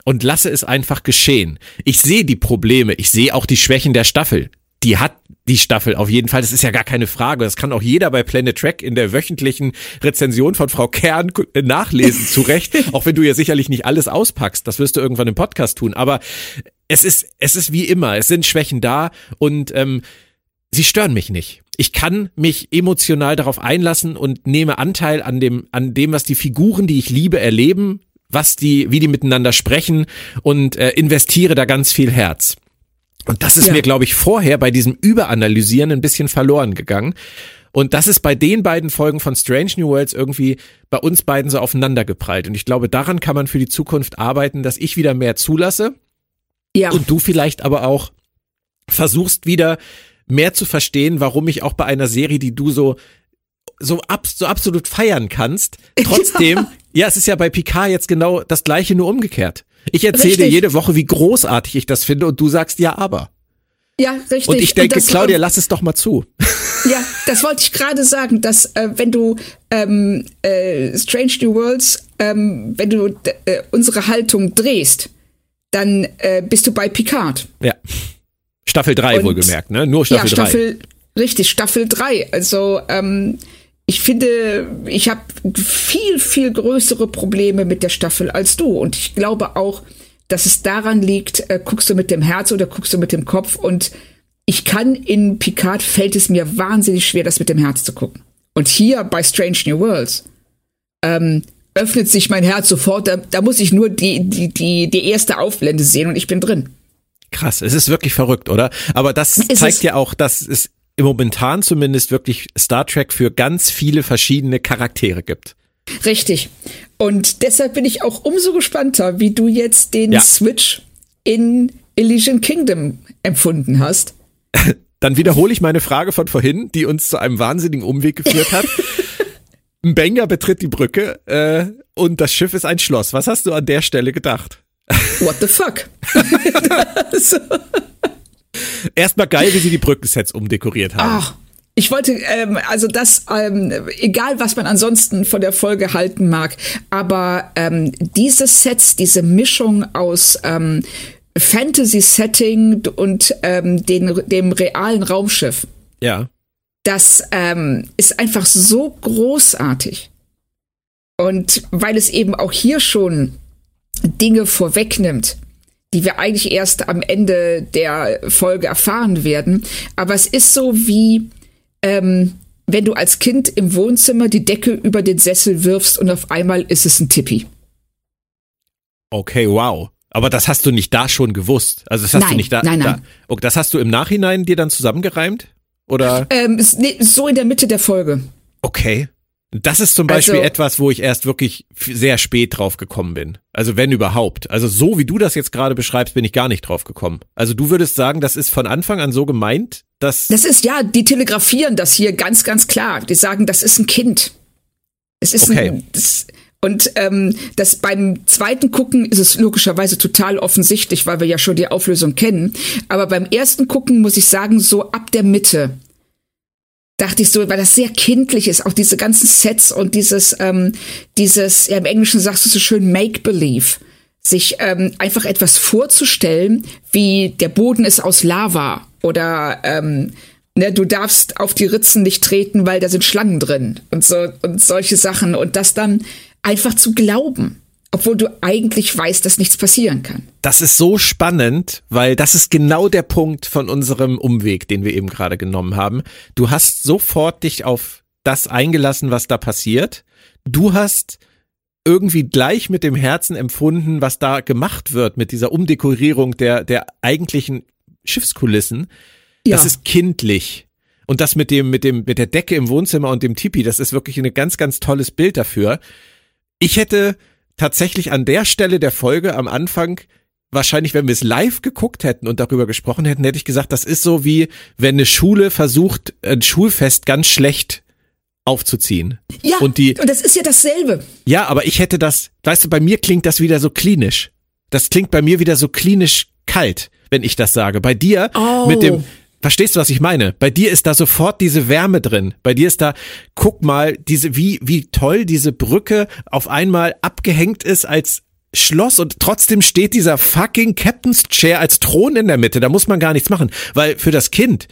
und lasse es einfach geschehen. Ich sehe die Probleme, ich sehe auch die Schwächen der Staffel. Die hat die Staffel auf jeden Fall, das ist ja gar keine Frage. Das kann auch jeder bei Planet Trek in der wöchentlichen Rezension von Frau Kern äh, nachlesen, zu Recht. auch wenn du ja sicherlich nicht alles auspackst, das wirst du irgendwann im Podcast tun. Aber es ist, es ist wie immer, es sind Schwächen da und ähm, sie stören mich nicht. Ich kann mich emotional darauf einlassen und nehme Anteil an dem, an dem, was die Figuren, die ich liebe, erleben, was die, wie die miteinander sprechen und äh, investiere da ganz viel Herz. Und das ist Ja. mir, glaube ich, vorher bei diesem Überanalysieren ein bisschen verloren gegangen. Und das ist bei den beiden Folgen von Strange New Worlds irgendwie bei uns beiden so aufeinandergeprallt. Und ich glaube, daran kann man für die Zukunft arbeiten, dass ich wieder mehr zulasse. Ja. Und du vielleicht aber auch versuchst wieder mehr zu verstehen, warum ich auch bei einer Serie, die du so so, ab, so absolut feiern kannst, trotzdem, ja. ja, es ist ja bei Picard jetzt genau das gleiche, nur umgekehrt. Ich erzähle dir jede Woche, wie großartig ich das finde und du sagst ja, aber. Ja, richtig. Und ich denke, und Claudia, lass es doch mal zu. Ja, das wollte ich gerade sagen, dass äh, wenn du ähm, äh, Strange New Worlds, ähm, wenn du äh, unsere Haltung drehst, dann äh, bist du bei Picard. Ja. Staffel 3 wohlgemerkt, ne? Nur Staffel 3. Ja, Staffel, 3. richtig, Staffel 3. Also ähm, ich finde, ich habe viel, viel größere Probleme mit der Staffel als du. Und ich glaube auch, dass es daran liegt, äh, guckst du mit dem Herz oder guckst du mit dem Kopf. Und ich kann in Picard fällt es mir wahnsinnig schwer, das mit dem Herz zu gucken. Und hier bei Strange New Worlds ähm, öffnet sich mein Herz sofort. Da, da muss ich nur die, die, die, die erste Aufblende sehen und ich bin drin. Krass, es ist wirklich verrückt, oder? Aber das es zeigt ja auch, dass es momentan zumindest wirklich Star Trek für ganz viele verschiedene Charaktere gibt. Richtig. Und deshalb bin ich auch umso gespannter, wie du jetzt den ja. Switch in Elysian Kingdom empfunden hast. Dann wiederhole ich meine Frage von vorhin, die uns zu einem wahnsinnigen Umweg geführt hat. Benga betritt die Brücke äh, und das Schiff ist ein Schloss. Was hast du an der Stelle gedacht? What the fuck? so. Erstmal geil, wie sie die Brückensets umdekoriert haben. Ach. Ich wollte, ähm, also das, ähm, egal was man ansonsten von der Folge halten mag, aber ähm, diese Sets, diese Mischung aus ähm, Fantasy-Setting und ähm, den, dem realen Raumschiff. Ja. Das ähm, ist einfach so großartig. Und weil es eben auch hier schon Dinge vorwegnimmt, die wir eigentlich erst am Ende der Folge erfahren werden. Aber es ist so wie, ähm, wenn du als Kind im Wohnzimmer die Decke über den Sessel wirfst und auf einmal ist es ein Tippi. Okay, wow. Aber das hast du nicht da schon gewusst. Also das hast nein, du nicht da. Nein, nein. Da, okay, das hast du im Nachhinein dir dann zusammengereimt? Oder? Ähm, so in der Mitte der Folge. Okay. Das ist zum Beispiel also, etwas, wo ich erst wirklich sehr spät drauf gekommen bin. Also wenn überhaupt. Also so wie du das jetzt gerade beschreibst, bin ich gar nicht drauf gekommen. Also du würdest sagen, das ist von Anfang an so gemeint, dass. Das ist ja, die telegrafieren das hier ganz, ganz klar. Die sagen, das ist ein Kind. Es ist okay. ein. Das, und ähm, das beim zweiten Gucken ist es logischerweise total offensichtlich, weil wir ja schon die Auflösung kennen. Aber beim ersten Gucken muss ich sagen, so ab der Mitte dachte ich so, weil das sehr kindlich ist, auch diese ganzen Sets und dieses, ähm, dieses, ja, im Englischen sagst du so schön Make-Believe, sich ähm, einfach etwas vorzustellen, wie der Boden ist aus Lava oder ähm, ne, du darfst auf die Ritzen nicht treten, weil da sind Schlangen drin und so und solche Sachen und das dann einfach zu glauben obwohl du eigentlich weißt, dass nichts passieren kann. Das ist so spannend, weil das ist genau der Punkt von unserem Umweg, den wir eben gerade genommen haben. Du hast sofort dich auf das eingelassen, was da passiert. Du hast irgendwie gleich mit dem Herzen empfunden, was da gemacht wird mit dieser Umdekorierung der, der eigentlichen Schiffskulissen. Ja. Das ist kindlich. Und das mit dem, mit dem, mit der Decke im Wohnzimmer und dem Tipi, das ist wirklich ein ganz, ganz tolles Bild dafür. Ich hätte, tatsächlich an der Stelle der Folge am Anfang wahrscheinlich, wenn wir es live geguckt hätten und darüber gesprochen hätten, hätte ich gesagt, das ist so wie, wenn eine Schule versucht, ein Schulfest ganz schlecht aufzuziehen. Ja, und, die, und das ist ja dasselbe. Ja, aber ich hätte das, weißt du, bei mir klingt das wieder so klinisch. Das klingt bei mir wieder so klinisch kalt, wenn ich das sage. Bei dir oh. mit dem, Verstehst du, was ich meine? Bei dir ist da sofort diese Wärme drin. Bei dir ist da, guck mal, diese, wie, wie toll diese Brücke auf einmal abgehängt ist als Schloss und trotzdem steht dieser fucking Captain's Chair als Thron in der Mitte. Da muss man gar nichts machen. Weil für das Kind,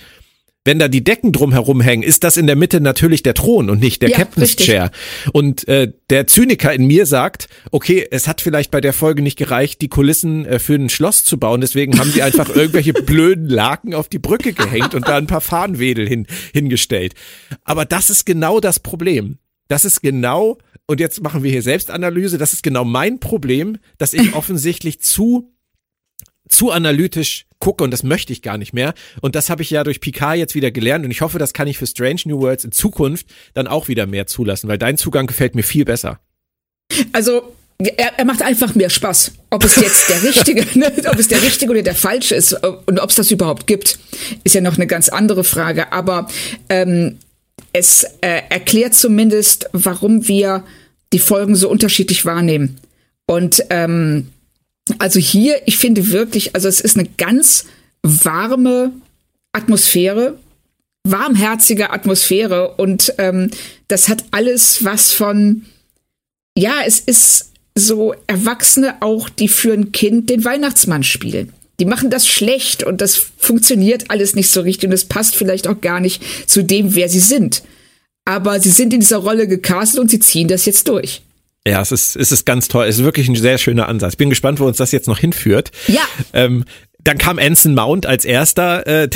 wenn da die Decken drumherum hängen, ist das in der Mitte natürlich der Thron und nicht der ja, Captain's richtig. Chair. Und äh, der Zyniker in mir sagt, okay, es hat vielleicht bei der Folge nicht gereicht, die Kulissen äh, für ein Schloss zu bauen, deswegen haben sie einfach irgendwelche blöden Laken auf die Brücke gehängt und da ein paar Fahnenwedel hin, hingestellt. Aber das ist genau das Problem. Das ist genau, und jetzt machen wir hier Selbstanalyse, das ist genau mein Problem, dass ich offensichtlich zu zu analytisch gucke und das möchte ich gar nicht mehr. Und das habe ich ja durch Picard jetzt wieder gelernt und ich hoffe, das kann ich für Strange New Worlds in Zukunft dann auch wieder mehr zulassen, weil dein Zugang gefällt mir viel besser. Also er, er macht einfach mehr Spaß. Ob es jetzt der richtige, ne, ob es der richtige oder der falsche ist und ob es das überhaupt gibt, ist ja noch eine ganz andere Frage. Aber ähm, es äh, erklärt zumindest, warum wir die Folgen so unterschiedlich wahrnehmen. Und ähm, also hier, ich finde wirklich, also es ist eine ganz warme Atmosphäre, warmherzige Atmosphäre und ähm, das hat alles was von, ja, es ist so Erwachsene auch, die für ein Kind den Weihnachtsmann spielen. Die machen das schlecht und das funktioniert alles nicht so richtig und es passt vielleicht auch gar nicht zu dem, wer sie sind. Aber sie sind in dieser Rolle gecastet und sie ziehen das jetzt durch. Ja, es ist, es ist ganz toll. Es ist wirklich ein sehr schöner Ansatz. Bin gespannt, wo uns das jetzt noch hinführt. Ja. Ähm, dann kam Anson Mount als erster äh,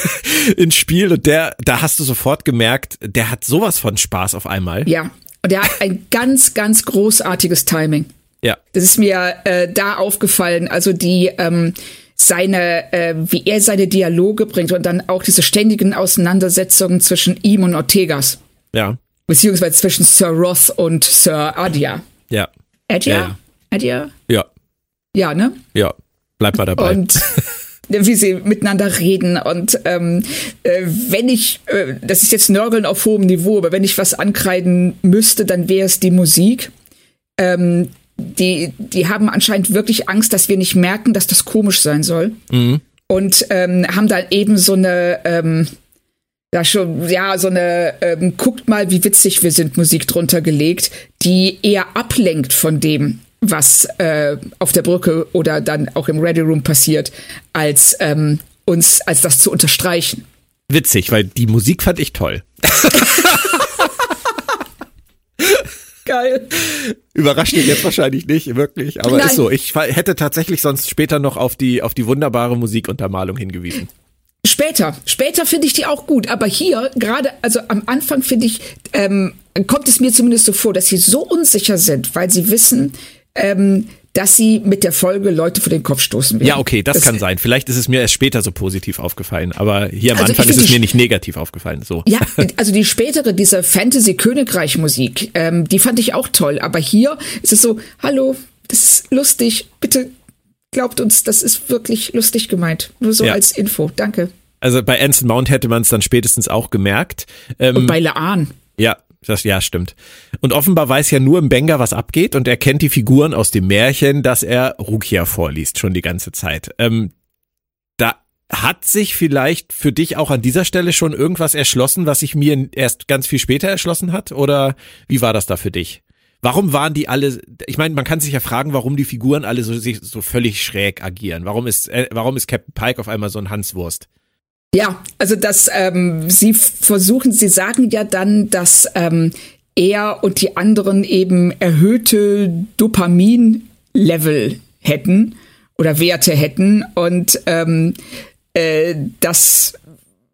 ins Spiel und der, da hast du sofort gemerkt, der hat sowas von Spaß auf einmal. Ja, und der hat ein ganz, ganz großartiges Timing. Ja. Das ist mir äh, da aufgefallen. Also die ähm, seine, äh, wie er seine Dialoge bringt und dann auch diese ständigen Auseinandersetzungen zwischen ihm und Ortegas. Ja. Beziehungsweise zwischen Sir Roth und Sir Adia. Ja. Adia? Ja. Adia? Ja. Ja, ne? Ja. Bleib mal dabei. Und wie sie miteinander reden. Und ähm, äh, wenn ich, äh, das ist jetzt Nörgeln auf hohem Niveau, aber wenn ich was ankreiden müsste, dann wäre es die Musik. Ähm, die, die haben anscheinend wirklich Angst, dass wir nicht merken, dass das komisch sein soll. Mhm. Und ähm, haben da eben so eine, ähm, da schon, ja, so eine, ähm, guckt mal, wie witzig wir sind, Musik drunter gelegt, die eher ablenkt von dem, was äh, auf der Brücke oder dann auch im Ready Room passiert, als ähm, uns, als das zu unterstreichen. Witzig, weil die Musik fand ich toll. Geil. Überrascht dich jetzt wahrscheinlich nicht, wirklich, aber Nein. ist so. Ich hätte tatsächlich sonst später noch auf die, auf die wunderbare Musikuntermalung hingewiesen. Später, später finde ich die auch gut, aber hier gerade, also am Anfang finde ich, ähm, kommt es mir zumindest so vor, dass sie so unsicher sind, weil sie wissen, ähm, dass sie mit der Folge Leute vor den Kopf stoßen werden. Ja, okay, das, kann sein. Vielleicht ist es mir erst später so positiv aufgefallen, aber hier am Also Anfang ist es mir nicht negativ aufgefallen. So. Ja, also die spätere, diese Fantasy-Königreich-Musik, ähm, die fand ich auch toll. Aber hier ist es so, hallo, das ist lustig, bitte glaubt uns, das ist wirklich lustig gemeint. Nur so Ja. als Info, danke. Also bei Anson Mount hätte man es dann spätestens auch gemerkt. Ähm, Und bei Laan, Ja, das, ja, stimmt. Und offenbar weiß ja nur im Benga, was abgeht und er kennt die Figuren aus dem Märchen, das er Rukia vorliest, schon die ganze Zeit. Ähm, da hat sich vielleicht für dich auch an dieser Stelle schon irgendwas erschlossen, was sich mir erst ganz viel später erschlossen hat? Oder wie war das da für dich? Warum waren die alle, ich meine, man kann sich ja fragen, warum die Figuren alle so, sich so völlig schräg agieren. Warum ist, äh, warum ist Captain Pike auf einmal so ein Hanswurst? Ja, also das, ähm, sie versuchen, sie sagen ja dann, dass ähm, er und die anderen eben erhöhte Dopamin-Level hätten oder Werte hätten und ähm, äh, das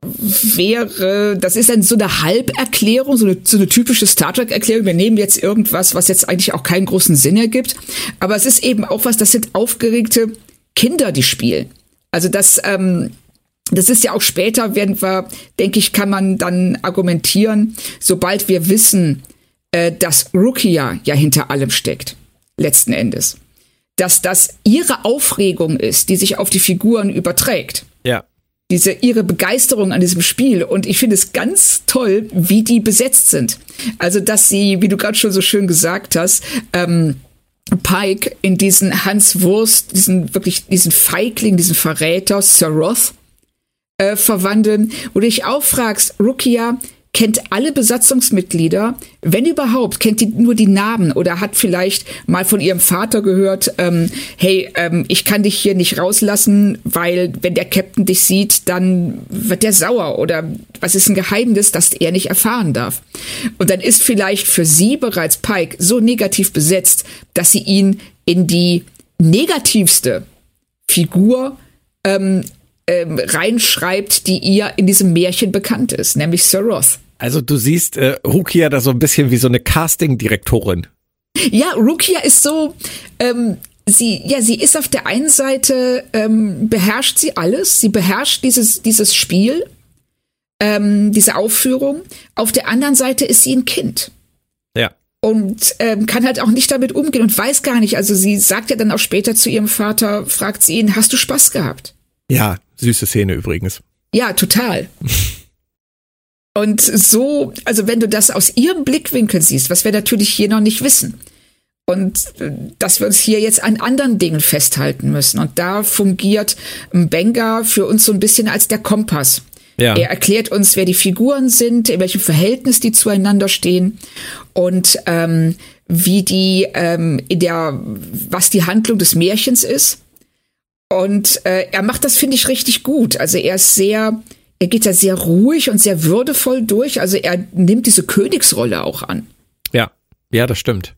wäre, das ist dann so eine Halberklärung, so eine, so eine typische Star Trek-Erklärung. Wir nehmen jetzt irgendwas, was jetzt eigentlich auch keinen großen Sinn ergibt. Aber es ist eben auch was, das sind aufgeregte Kinder, die spielen. Also das, ähm, das ist ja auch später, werden wir, denke ich, kann man dann argumentieren, sobald wir wissen, äh, dass Rukia ja hinter allem steckt, letzten Endes. Dass das ihre Aufregung ist, die sich auf die Figuren überträgt Ja. Diese ihre Begeisterung an diesem Spiel und ich finde es ganz toll, wie die besetzt sind. Also dass sie, wie du gerade schon so schön gesagt hast, ähm, Pike in diesen Hans Wurst, diesen wirklich diesen Feigling, diesen Verräter Sir Roth äh, verwandeln, wo du dich auch fragst, Rukia kennt alle Besatzungsmitglieder, wenn überhaupt, kennt die nur die Namen oder hat vielleicht mal von ihrem Vater gehört, ähm, hey, ähm, ich kann dich hier nicht rauslassen, weil wenn der Captain dich sieht, dann wird der sauer oder was ist ein Geheimnis, das er nicht erfahren darf. Und dann ist vielleicht für sie bereits Pike so negativ besetzt, dass sie ihn in die negativste Figur ähm, ähm, reinschreibt, die ihr in diesem Märchen bekannt ist, nämlich Sir Roth. Also du siehst äh, Rukia da so ein bisschen wie so eine Casting-Direktorin. Ja, Rukia ist so, ähm, sie, ja, sie ist auf der einen Seite, ähm, beherrscht sie alles, sie beherrscht dieses, dieses Spiel, ähm, diese Aufführung. Auf der anderen Seite ist sie ein Kind. Ja. Und ähm, kann halt auch nicht damit umgehen und weiß gar nicht. Also sie sagt ja dann auch später zu ihrem Vater, fragt sie ihn, hast du Spaß gehabt? Ja, süße Szene übrigens. Ja, total. Und so, also wenn du das aus ihrem Blickwinkel siehst, was wir natürlich hier noch nicht wissen, und äh, dass wir uns hier jetzt an anderen Dingen festhalten müssen. Und da fungiert Benga für uns so ein bisschen als der Kompass. Ja. Er erklärt uns, wer die Figuren sind, in welchem Verhältnis die zueinander stehen und ähm, wie die ähm, in der, was die Handlung des Märchens ist. Und äh, er macht das, finde ich, richtig gut. Also er ist sehr, er geht da sehr ruhig und sehr würdevoll durch. Also er nimmt diese Königsrolle auch an. Ja, ja, das stimmt.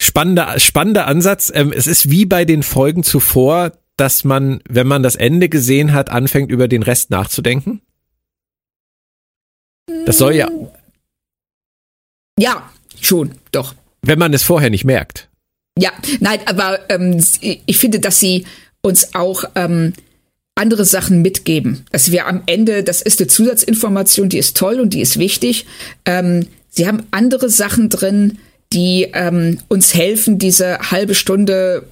Spannender, spannender Ansatz. Ähm, es ist wie bei den Folgen zuvor, dass man, wenn man das Ende gesehen hat, anfängt über den Rest nachzudenken. Das soll ja. Ja, schon, doch. Wenn man es vorher nicht merkt. Ja, nein, aber ähm, ich finde, dass sie uns auch ähm, andere Sachen mitgeben. Dass wir am Ende, das ist eine Zusatzinformation, die ist toll und die ist wichtig. Ähm, sie haben andere Sachen drin, die ähm, uns helfen, diese halbe Stunde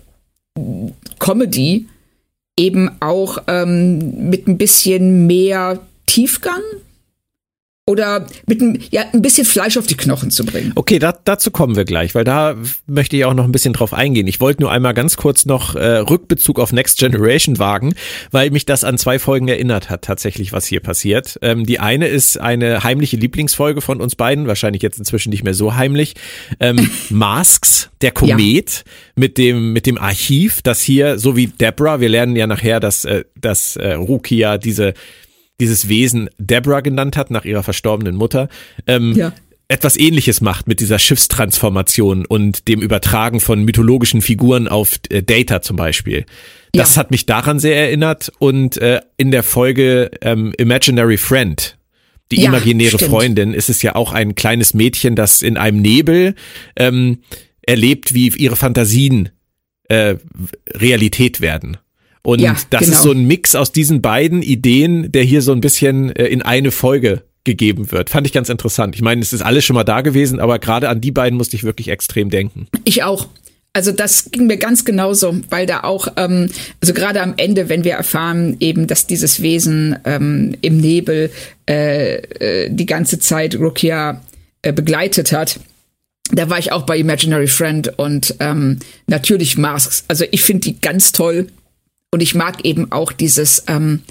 Comedy eben auch ähm, mit ein bisschen mehr Tiefgang oder mit ein, ja, ein bisschen Fleisch auf die Knochen zu bringen. Okay, da, dazu kommen wir gleich, weil da möchte ich auch noch ein bisschen drauf eingehen. Ich wollte nur einmal ganz kurz noch äh, Rückbezug auf Next Generation wagen, weil mich das an zwei Folgen erinnert hat, tatsächlich, was hier passiert. Ähm, die eine ist eine heimliche Lieblingsfolge von uns beiden, wahrscheinlich jetzt inzwischen nicht mehr so heimlich. Ähm, Masks, der Komet ja. mit dem mit dem Archiv, das hier, so wie Deborah, wir lernen ja nachher, dass, äh, dass äh, Rukia diese dieses Wesen Deborah genannt hat, nach ihrer verstorbenen Mutter, ähm, ja. etwas ähnliches macht mit dieser Schiffstransformation und dem Übertragen von mythologischen Figuren auf äh, Data zum Beispiel. Das ja. hat mich daran sehr erinnert und äh, in der Folge ähm, Imaginary Friend, die ja, imaginäre stimmt. Freundin, ist es ja auch ein kleines Mädchen, das in einem Nebel ähm, erlebt, wie ihre Fantasien äh, Realität werden. Und ja, das genau. ist so ein Mix aus diesen beiden Ideen, der hier so ein bisschen äh, in eine Folge gegeben wird. Fand ich ganz interessant. Ich meine, es ist alles schon mal da gewesen, aber gerade an die beiden musste ich wirklich extrem denken. Ich auch. Also das ging mir ganz genauso, weil da auch, ähm, also gerade am Ende, wenn wir erfahren eben, dass dieses Wesen ähm, im Nebel äh, äh, die ganze Zeit Rukia äh, begleitet hat, da war ich auch bei Imaginary Friend und ähm, natürlich Masks. Also ich finde die ganz toll. Und ich mag eben auch dieses, ähm,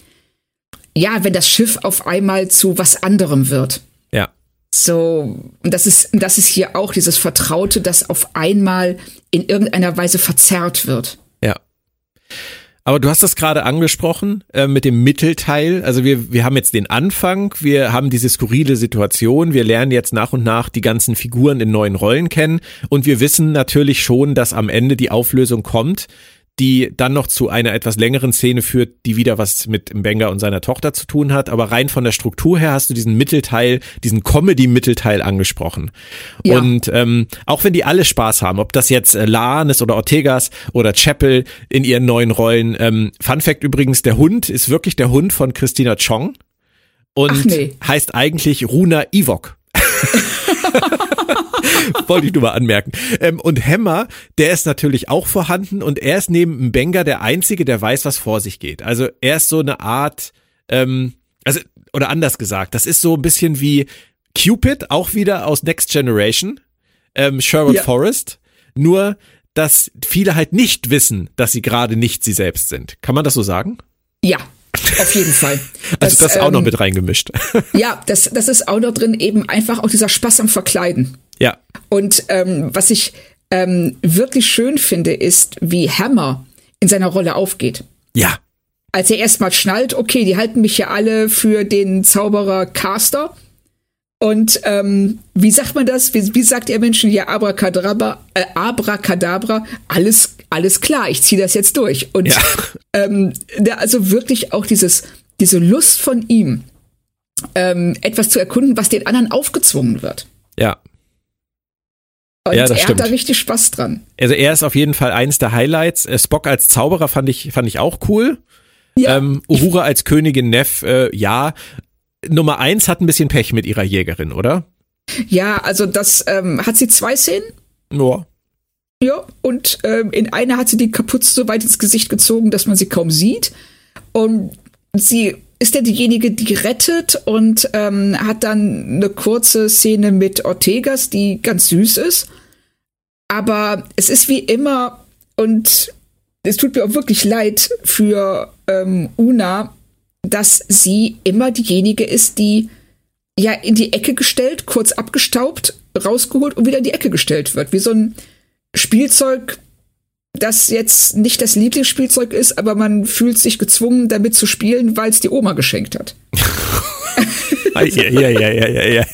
ja, wenn das Schiff auf einmal zu was anderem wird. Ja. So, und das ist, das ist hier auch dieses Vertraute, das auf einmal in irgendeiner Weise verzerrt wird. Ja. Aber du hast das gerade angesprochen äh, mit dem Mittelteil. Also wir, wir haben jetzt den Anfang, wir haben diese skurrile Situation, wir lernen jetzt nach und nach die ganzen Figuren in neuen Rollen kennen und wir wissen natürlich schon, dass am Ende die Auflösung kommt die dann noch zu einer etwas längeren Szene führt, die wieder was mit Mbenga und seiner Tochter zu tun hat. Aber rein von der Struktur her hast du diesen Mittelteil, diesen Comedy-Mittelteil angesprochen. Ja. Und ähm, auch wenn die alle Spaß haben, ob das jetzt äh, ist oder Ortegas oder Chappell in ihren neuen Rollen. Ähm, Fun Fact übrigens, der Hund ist wirklich der Hund von Christina Chong und nee. heißt eigentlich Runa Ivok. Wollte ich nur mal anmerken. Ähm, und Hammer, der ist natürlich auch vorhanden und er ist neben Benga der Einzige, der weiß, was vor sich geht. Also er ist so eine Art, ähm, also, oder anders gesagt, das ist so ein bisschen wie Cupid, auch wieder aus Next Generation, ähm, Sherwood ja. Forest, nur dass viele halt nicht wissen, dass sie gerade nicht sie selbst sind. Kann man das so sagen? Ja, auf jeden Fall. Also das, das auch ähm, noch mit reingemischt. Ja, das, das ist auch noch drin, eben einfach auch dieser Spaß am Verkleiden. Ja. Und ähm, was ich ähm, wirklich schön finde, ist, wie Hammer in seiner Rolle aufgeht. Ja. Als er erstmal schnallt, okay, die halten mich ja alle für den Zauberer Caster. Und ähm, wie sagt man das? Wie, wie sagt ihr Menschen hier Abracadabra, äh, Abracadabra? Alles, alles klar, ich ziehe das jetzt durch. Und ja. ähm, also wirklich auch dieses, diese Lust von ihm, ähm, etwas zu erkunden, was den anderen aufgezwungen wird. Ja. Und Ja, das er stimmt. hat da richtig Spaß dran. Also er ist auf jeden Fall eins der Highlights. Äh, Spock als Zauberer fand ich, fand ich auch cool. Ja. Ähm, Uhura als Königin Neff, äh, ja. Nummer eins hat ein bisschen Pech mit ihrer Jägerin, oder? Ja, also das ähm, hat sie zwei Szenen. Ja. Ja, und ähm, in einer hat sie die Kapuze so weit ins Gesicht gezogen, dass man sie kaum sieht. Und sie ist ja diejenige, die rettet und ähm, hat dann eine kurze Szene mit Ortegas, die ganz süß ist. Aber es ist wie immer und es tut mir auch wirklich leid für ähm, Una, dass sie immer diejenige ist, die ja in die Ecke gestellt, kurz abgestaubt, rausgeholt und wieder in die Ecke gestellt wird. Wie so ein Spielzeug, das jetzt nicht das Lieblingsspielzeug ist, aber man fühlt sich gezwungen, damit zu spielen, weil es die Oma geschenkt hat. Ja, ja, ja, ja, ja, ja.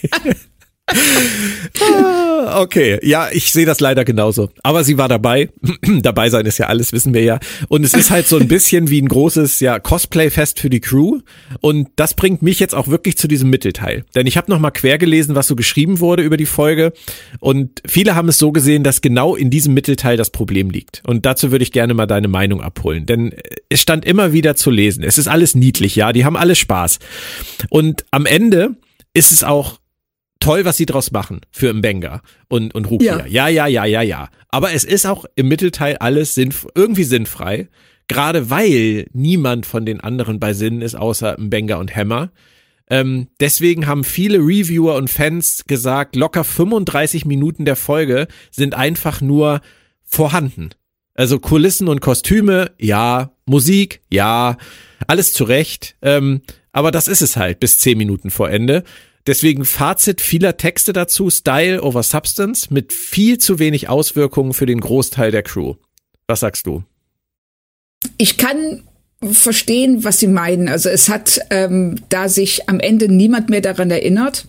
Okay, ja, ich sehe das leider genauso. Aber sie war dabei. dabei sein ist ja alles, wissen wir ja. Und es ist halt so ein bisschen wie ein großes ja, Cosplay-Fest für die Crew. Und das bringt mich jetzt auch wirklich zu diesem Mittelteil. Denn ich habe noch mal quer gelesen, was so geschrieben wurde über die Folge. Und viele haben es so gesehen, dass genau in diesem Mittelteil das Problem liegt. Und dazu würde ich gerne mal deine Meinung abholen. Denn es stand immer wieder zu lesen. Es ist alles niedlich, ja. Die haben alle Spaß. Und am Ende ist es auch toll, was sie draus machen für Mbenga und, und Rukia. Ja. Ja. ja, ja, ja, ja, Aber es ist auch im Mittelteil alles sinnf irgendwie sinnfrei. Gerade weil niemand von den anderen bei Sinn ist, außer Mbenga und Hammer. Ähm, deswegen haben viele Reviewer und Fans gesagt, locker 35 Minuten der Folge sind einfach nur vorhanden. Also Kulissen und Kostüme, ja, Musik, ja, alles zurecht. Ähm, aber das ist es halt bis 10 Minuten vor Ende. Deswegen Fazit vieler Texte dazu, Style over Substance, mit viel zu wenig Auswirkungen für den Großteil der Crew. Was sagst du? Ich kann verstehen, was sie meinen. Also es hat, ähm, da sich am Ende niemand mehr daran erinnert,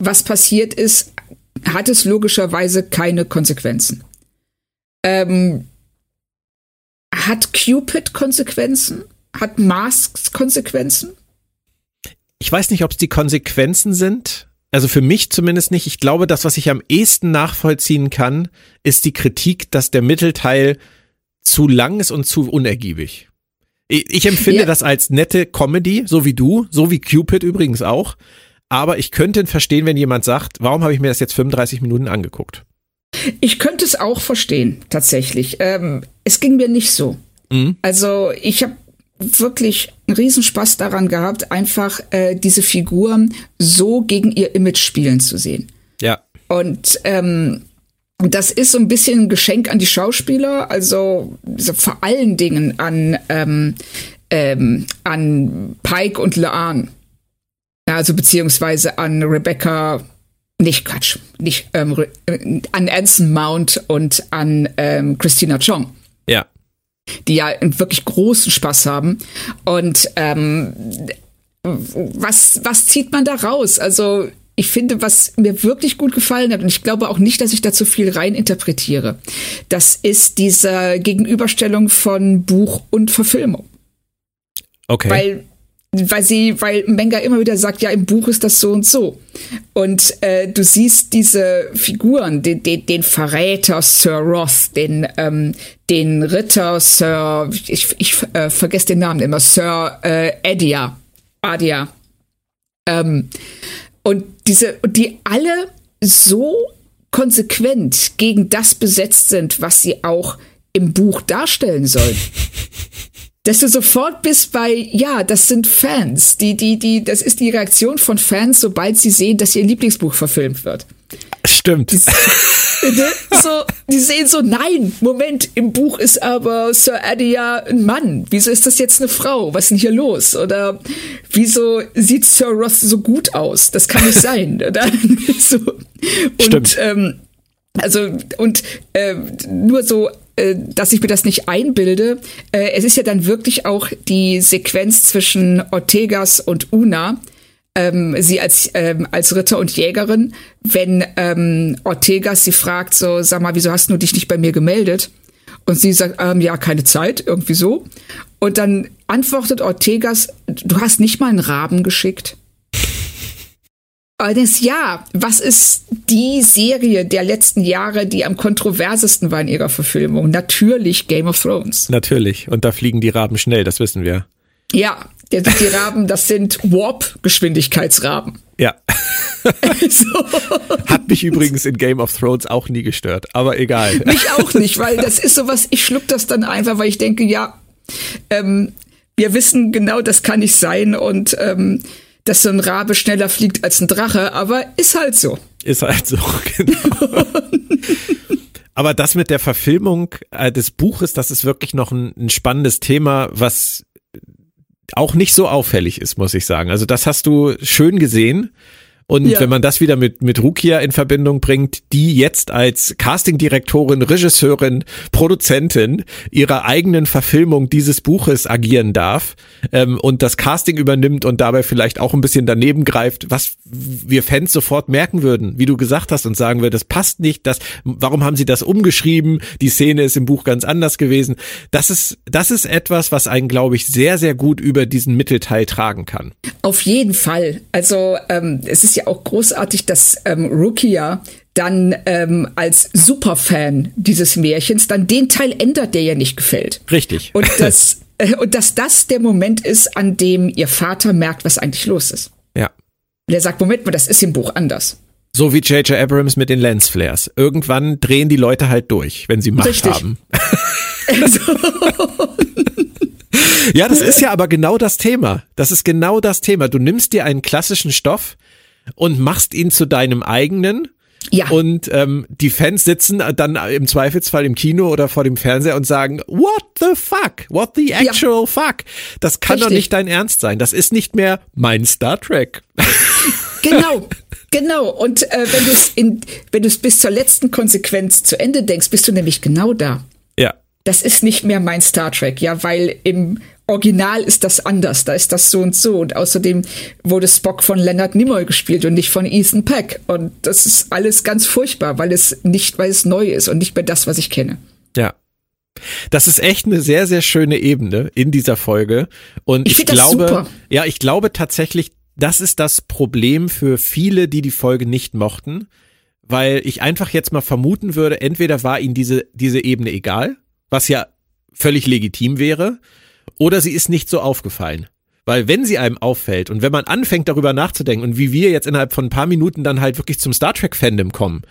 was passiert ist, hat es logischerweise keine Konsequenzen. Ähm, hat Cupid Konsequenzen? Hat Masks Konsequenzen? Ich weiß nicht, ob es die Konsequenzen sind. Also für mich zumindest nicht. Ich glaube, das, was ich am ehesten nachvollziehen kann, ist die Kritik, dass der Mittelteil zu lang ist und zu unergiebig. Ich, ich empfinde Ja. das als nette Comedy, so wie du, so wie Cupid übrigens auch. Aber ich könnte verstehen, wenn jemand sagt, warum habe ich mir das jetzt 35 Minuten angeguckt? Ich könnte es auch verstehen, tatsächlich. Ähm, es ging mir nicht so. Mhm. Also ich habe wirklich einen Riesenspaß daran gehabt, einfach äh, diese Figuren so gegen ihr Image spielen zu sehen. Ja. Und ähm, das ist so ein bisschen ein Geschenk an die Schauspieler, also so vor allen Dingen an, ähm, ähm, an Pike und Laan. Also beziehungsweise an Rebecca, nicht Quatsch, nicht ähm, äh, an Anson Mount und an ähm, Christina Chong Ja. Die ja wirklich großen Spaß haben. Und ähm, was, was zieht man da raus? Also ich finde, was mir wirklich gut gefallen hat, und ich glaube auch nicht, dass ich da zu viel rein interpretiere, das ist diese Gegenüberstellung von Buch und Verfilmung. Okay. Weil weil sie, weil Menga immer wieder sagt, ja, im Buch ist das so und so. Und äh, du siehst diese Figuren, den, den, den Verräter Sir Roth, den, ähm, den Ritter Sir, ich, ich äh, vergesse den Namen immer, Sir äh, Adia. Adia. Ähm, und diese, die alle so konsequent gegen das besetzt sind, was sie auch im Buch darstellen sollen dass du sofort bist bei, ja, das sind Fans. Die, die, die, das ist die Reaktion von Fans, sobald sie sehen, dass ihr Lieblingsbuch verfilmt wird. Stimmt. Ne? so, die sehen so, nein, Moment, im Buch ist aber Sir Adia ein Mann. Wieso ist das jetzt eine Frau? Was ist denn hier los? Oder wieso sieht Sir Roth so gut aus? Das kann nicht sein. Oder? so. Und, Stimmt. Ähm, also, und äh, nur so, dass ich mir das nicht einbilde, äh, es ist ja dann wirklich auch die Sequenz zwischen Ortegas und Una, ähm, sie als, ähm, als Ritter und Jägerin, wenn ähm, Ortegas sie fragt, so, sag mal, wieso hast du dich nicht bei mir gemeldet? Und sie sagt, ähm, ja, keine Zeit, irgendwie so. Und dann antwortet Ortegas, du hast nicht mal einen Raben geschickt. Allerdings ja, was ist die Serie der letzten Jahre, die am kontroversesten war in ihrer Verfilmung? Natürlich Game of Thrones. Natürlich. Und da fliegen die Raben schnell, das wissen wir. Ja, die Raben, das sind Warp-Geschwindigkeitsraben. Ja. so. Hat mich übrigens in Game of Thrones auch nie gestört, aber egal. Mich auch nicht, weil das ist sowas, ich schluck das dann einfach, weil ich denke, ja, ähm, wir wissen genau, das kann nicht sein und ähm, dass so ein Rabe schneller fliegt als ein Drache, aber ist halt so. Ist halt so, genau. aber das mit der Verfilmung äh, des Buches, das ist wirklich noch ein, ein spannendes Thema, was auch nicht so auffällig ist, muss ich sagen. Also das hast du schön gesehen. Und ja. wenn man das wieder mit, mit Rukia in Verbindung bringt, die jetzt als Castingdirektorin, Regisseurin, Produzentin ihrer eigenen Verfilmung dieses Buches agieren darf ähm, und das Casting übernimmt und dabei vielleicht auch ein bisschen daneben greift, was wir Fans sofort merken würden, wie du gesagt hast und sagen würden, das passt nicht, das, warum haben sie das umgeschrieben? Die Szene ist im Buch ganz anders gewesen. Das ist, das ist etwas, was einen, glaube ich, sehr, sehr gut über diesen Mittelteil tragen kann. Auf jeden Fall. Also ähm, es ist ja auch großartig, dass ähm, Rukia dann ähm, als Superfan dieses Märchens dann den Teil ändert, der ihr nicht gefällt. Richtig. Und dass, äh, und dass das der Moment ist, an dem ihr Vater merkt, was eigentlich los ist. Ja. Und er sagt, Moment mal, das ist im Buch anders. So wie J.J. Abrams mit den Lensflares. Irgendwann drehen die Leute halt durch, wenn sie Macht Richtig. haben. ja, das ist ja aber genau das Thema. Das ist genau das Thema. Du nimmst dir einen klassischen Stoff und machst ihn zu deinem eigenen. Ja. Und ähm, die Fans sitzen dann im Zweifelsfall im Kino oder vor dem Fernseher und sagen, what the fuck? What the actual ja. fuck? Das kann Richtig. doch nicht dein Ernst sein. Das ist nicht mehr mein Star Trek. Genau, genau. Und äh, wenn du es wenn du es bis zur letzten Konsequenz zu Ende denkst, bist du nämlich genau da. Ja. Das ist nicht mehr mein Star Trek, ja, weil im Original ist das anders, da ist das so und so. Und außerdem wurde Spock von Leonard Nimoy gespielt und nicht von Ethan Peck. Und das ist alles ganz furchtbar, weil es nicht, weil es neu ist und nicht mehr das, was ich kenne. Ja. Das ist echt eine sehr, sehr schöne Ebene in dieser Folge. Und ich, ich glaube, ja, ich glaube tatsächlich, das ist das Problem für viele, die die Folge nicht mochten, weil ich einfach jetzt mal vermuten würde, entweder war ihnen diese, diese Ebene egal, was ja völlig legitim wäre, oder sie ist nicht so aufgefallen. Weil wenn sie einem auffällt und wenn man anfängt darüber nachzudenken und wie wir jetzt innerhalb von ein paar Minuten dann halt wirklich zum Star Trek Fandom kommen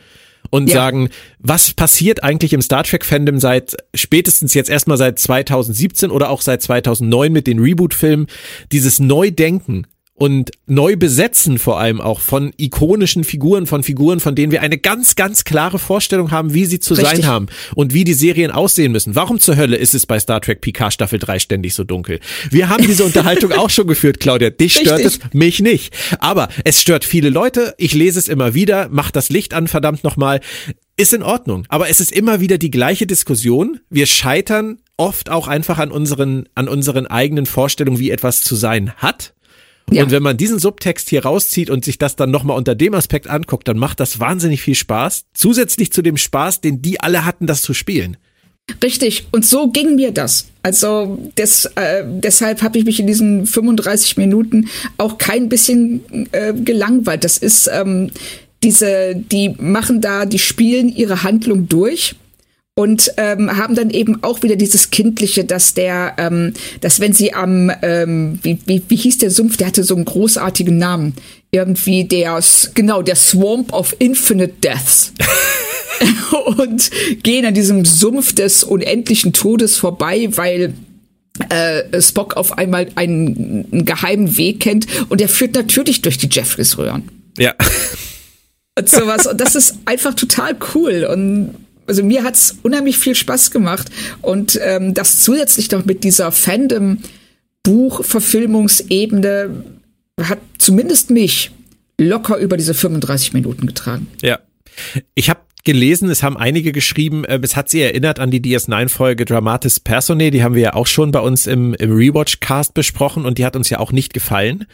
und ja. sagen, was passiert eigentlich im Star Trek Fandom seit spätestens jetzt erstmal seit 2017 oder auch seit 2009 mit den Reboot Filmen, dieses Neudenken und neu besetzen vor allem auch von ikonischen Figuren, von Figuren, von denen wir eine ganz, ganz klare Vorstellung haben, wie sie zu Richtig. sein haben und wie die Serien aussehen müssen. Warum zur Hölle ist es bei Star Trek Picard Staffel 3 ständig so dunkel? Wir haben diese Unterhaltung auch schon geführt, Claudia. Dich stört Richtig. es, mich nicht. Aber es stört viele Leute. Ich lese es immer wieder, mach das Licht an, verdammt nochmal. Ist in Ordnung. Aber es ist immer wieder die gleiche Diskussion. Wir scheitern oft auch einfach an unseren, an unseren eigenen Vorstellungen, wie etwas zu sein hat. Ja. Und wenn man diesen Subtext hier rauszieht und sich das dann nochmal unter dem Aspekt anguckt, dann macht das wahnsinnig viel Spaß. Zusätzlich zu dem Spaß, den die alle hatten, das zu spielen. Richtig. Und so ging mir das. Also des, äh, deshalb habe ich mich in diesen 35 Minuten auch kein bisschen äh, gelangweilt. Das ist ähm, diese, die machen da, die spielen ihre Handlung durch und ähm, haben dann eben auch wieder dieses Kindliche, dass der, ähm, dass wenn sie am, ähm, wie, wie, wie hieß der Sumpf, der hatte so einen großartigen Namen, irgendwie der, genau, der Swamp of Infinite Deaths. und gehen an diesem Sumpf des unendlichen Todes vorbei, weil äh, Spock auf einmal einen, einen geheimen Weg kennt und der führt natürlich durch die Jeffreys-Röhren. Ja. Und sowas. Und das ist einfach total cool. Und also mir hat's unheimlich viel Spaß gemacht und ähm, das zusätzlich noch mit dieser Fandom-Buch-Verfilmungsebene hat zumindest mich locker über diese 35 Minuten getragen. Ja. Ich habe gelesen, es haben einige geschrieben, äh, es hat sie erinnert an die DS9-Folge Dramatis Personae, die haben wir ja auch schon bei uns im, im Rewatch-Cast besprochen und die hat uns ja auch nicht gefallen.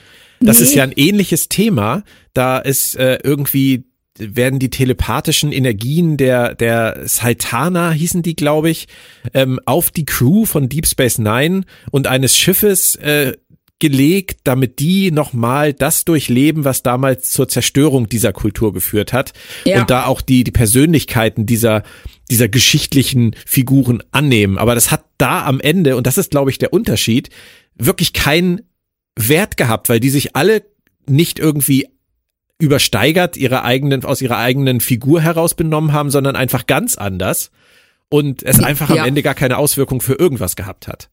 Das nee. ist ja ein ähnliches Thema, da ist äh, irgendwie werden die telepathischen Energien der, der Saitana, hießen die, glaube ich, ähm, auf die Crew von Deep Space Nine und eines Schiffes äh, gelegt, damit die nochmal das durchleben, was damals zur Zerstörung dieser Kultur geführt hat. Ja. Und da auch die, die Persönlichkeiten dieser, dieser geschichtlichen Figuren annehmen. Aber das hat da am Ende, und das ist, glaube ich, der Unterschied, wirklich keinen Wert gehabt, weil die sich alle nicht irgendwie übersteigert ihre eigenen, aus ihrer eigenen Figur heraus benommen haben, sondern einfach ganz anders und es einfach am Ja. Ende gar keine Auswirkung für irgendwas gehabt hat.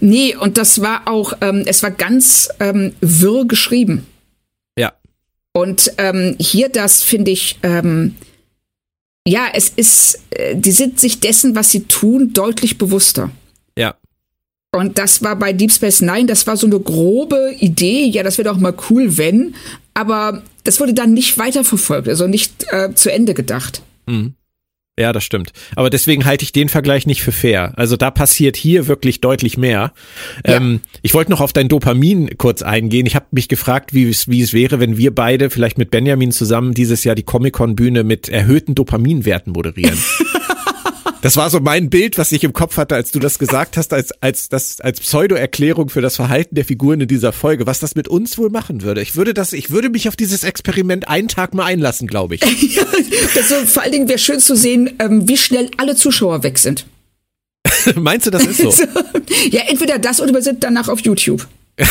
Nee, und das war auch, ähm, es war ganz ähm, wirr geschrieben. Ja. Und ähm, hier das finde ich, ähm, ja, es ist, äh, die sind sich dessen, was sie tun, deutlich bewusster. Ja. Und das war bei Deep Space Nine, das war so eine grobe Idee, ja, das wäre doch mal cool, wenn, aber das wurde dann nicht weiterverfolgt, also nicht äh, zu Ende gedacht. Ja, das stimmt. Aber deswegen halte ich den Vergleich nicht für fair. Also da passiert hier wirklich deutlich mehr. Ja. Ähm, ich wollte noch auf dein Dopamin kurz eingehen. Ich habe mich gefragt, wie es, wie es wäre, wenn wir beide vielleicht mit Benjamin zusammen dieses Jahr die Comic-Con-Bühne mit erhöhten Dopaminwerten moderieren. Das war so mein Bild, was ich im Kopf hatte, als du das gesagt hast, als, als, das, als Pseudo-Erklärung für das Verhalten der Figuren in dieser Folge, was das mit uns wohl machen würde. Ich würde das, ich würde mich auf dieses Experiment einen Tag mal einlassen, glaube ich. Also, vor allen Dingen wäre schön zu sehen, ähm, wie schnell alle Zuschauer weg sind. Meinst du, das ist so? Ja, entweder das oder wir sind danach auf YouTube.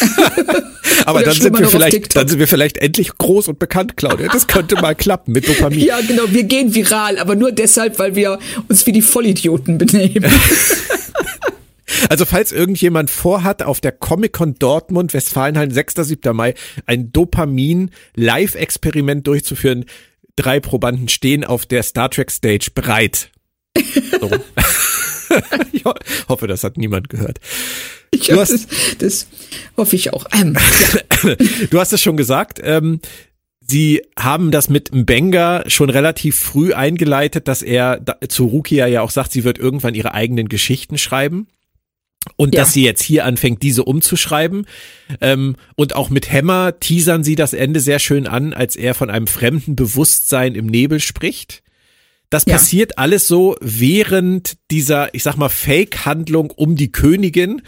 Aber dann sind wir vielleicht, dann sind wir vielleicht endlich groß und bekannt, Claudia. Das könnte mal klappen mit Dopamin. Ja, genau, wir gehen viral, aber nur deshalb, weil wir uns wie die Vollidioten benehmen. Also falls irgendjemand vorhat, auf der Comic-Con Dortmund, Westfalenhallen, 6. 7. Mai, ein Dopamin-Live-Experiment durchzuführen, drei Probanden stehen auf der Star Trek Stage bereit. So. ich ho- hoffe, das hat niemand gehört. Ich hast- das, das hoffe ich auch. Ähm, ja. Du hast es schon gesagt, ähm, Sie haben das mit Mbenga schon relativ früh eingeleitet, dass er da, zu Rukia ja auch sagt, sie wird irgendwann ihre eigenen Geschichten schreiben. Und Ja. dass sie jetzt hier anfängt, diese umzuschreiben. Ähm, und auch mit Hammer teasern sie das Ende sehr schön an, als er von einem fremden Bewusstsein im Nebel spricht. Das Ja. passiert alles so während dieser, ich sag mal, Fake-Handlung um die Königin.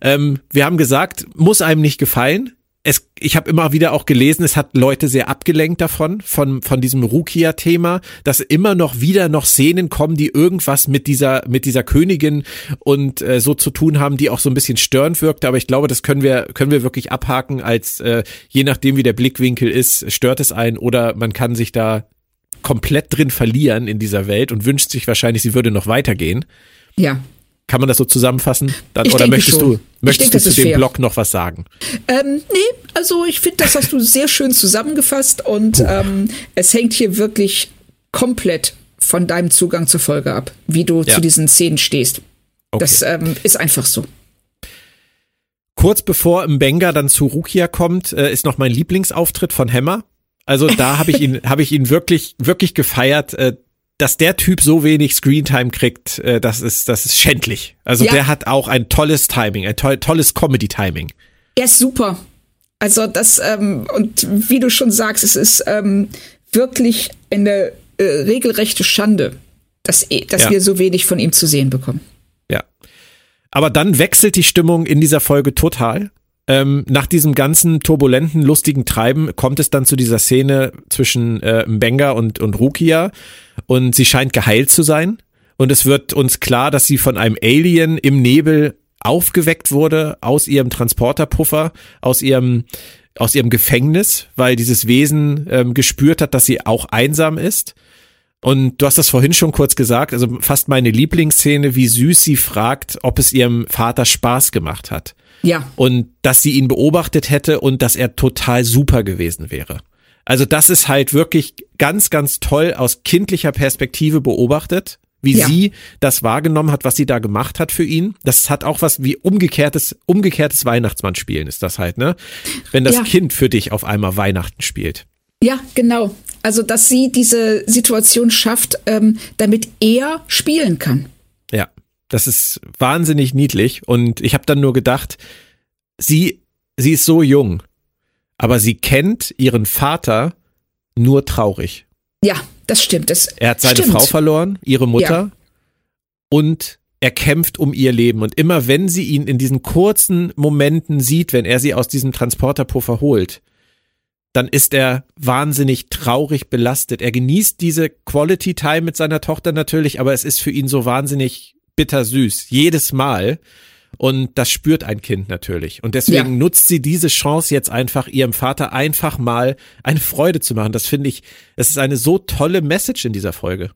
Ähm, wir haben gesagt, muss einem nicht gefallen. Es, ich habe immer wieder auch gelesen, es hat Leute sehr abgelenkt davon, von, von diesem Rukia-Thema, dass immer noch wieder noch Szenen kommen, die irgendwas mit dieser, mit dieser Königin und äh, so zu tun haben, die auch so ein bisschen störend wirkte. Aber ich glaube, das können wir, können wir wirklich abhaken, als äh, je nachdem, wie der Blickwinkel ist, stört es einen oder man kann sich da komplett drin verlieren in dieser Welt und wünscht sich wahrscheinlich, sie würde noch weitergehen. ja. Kann man das so zusammenfassen? Dann, Ich oder möchtest schon. du, möchtest denke, du zu dem fair. Blog noch was sagen? Ähm, nee, also ich finde, das hast du sehr schön zusammengefasst und ähm, es hängt hier wirklich komplett von deinem Zugang zur Folge ab, wie du Ja. zu diesen Szenen stehst. Okay. Das ähm, ist einfach so. Kurz bevor Mbenga dann zu Rukia kommt, äh, ist noch mein Lieblingsauftritt von Hammer. Also da habe ich ihn, habe ich ihn wirklich, wirklich gefeiert. Äh, dass der Typ so wenig Screentime kriegt, äh, das ist, das ist schändlich. Also Ja. der hat auch ein tolles Timing, ein toll, tolles Comedy-Timing. Er ist super. Also das, ähm, und wie du schon sagst, es ist ähm, wirklich eine äh, regelrechte Schande, dass, eh- dass Ja. wir so wenig von ihm zu sehen bekommen. Ja. Aber dann wechselt die Stimmung in dieser Folge total. Ähm, nach diesem ganzen turbulenten, lustigen Treiben kommt es dann zu dieser Szene zwischen äh, Mbenga und, und Rukia und sie scheint geheilt zu sein. Und es wird uns klar, dass sie von einem Alien im Nebel aufgeweckt wurde aus ihrem Transporterpuffer, aus ihrem aus ihrem Gefängnis, weil dieses Wesen ähm, gespürt hat, dass sie auch einsam ist. Und du hast das vorhin schon kurz gesagt, also fast meine Lieblingsszene, wie süß sie fragt, ob es ihrem Vater Spaß gemacht hat. Ja, Und dass sie ihn beobachtet hätte und dass er total super gewesen wäre. Also das ist halt wirklich ganz, ganz toll aus kindlicher Perspektive beobachtet, wie Ja. sie das wahrgenommen hat, was sie da gemacht hat für ihn. Das hat auch was wie umgekehrtes, umgekehrtes Weihnachtsmannspielen ist das halt, ne? Wenn das Ja. Kind für dich auf einmal Weihnachten spielt. ja, genau. Also dass sie diese Situation schafft, ähm, damit er spielen kann. Das ist wahnsinnig niedlich und ich habe dann nur gedacht, sie sie ist so jung, aber sie kennt ihren Vater nur traurig. Ja, das stimmt. Das Er hat seine stimmt. Frau verloren, ihre Mutter Ja. und er kämpft um ihr Leben und immer wenn sie ihn in diesen kurzen Momenten sieht, wenn er sie aus diesem Transporterpuffer holt, dann ist er wahnsinnig traurig belastet. Er genießt diese Quality Time mit seiner Tochter natürlich, aber es ist für ihn so wahnsinnig bittersüß. Jedes Mal. Und das spürt ein Kind natürlich. Und deswegen ja. nutzt sie diese Chance jetzt einfach, ihrem Vater einfach mal eine Freude zu machen. Das finde ich, es ist eine so tolle Message in dieser Folge.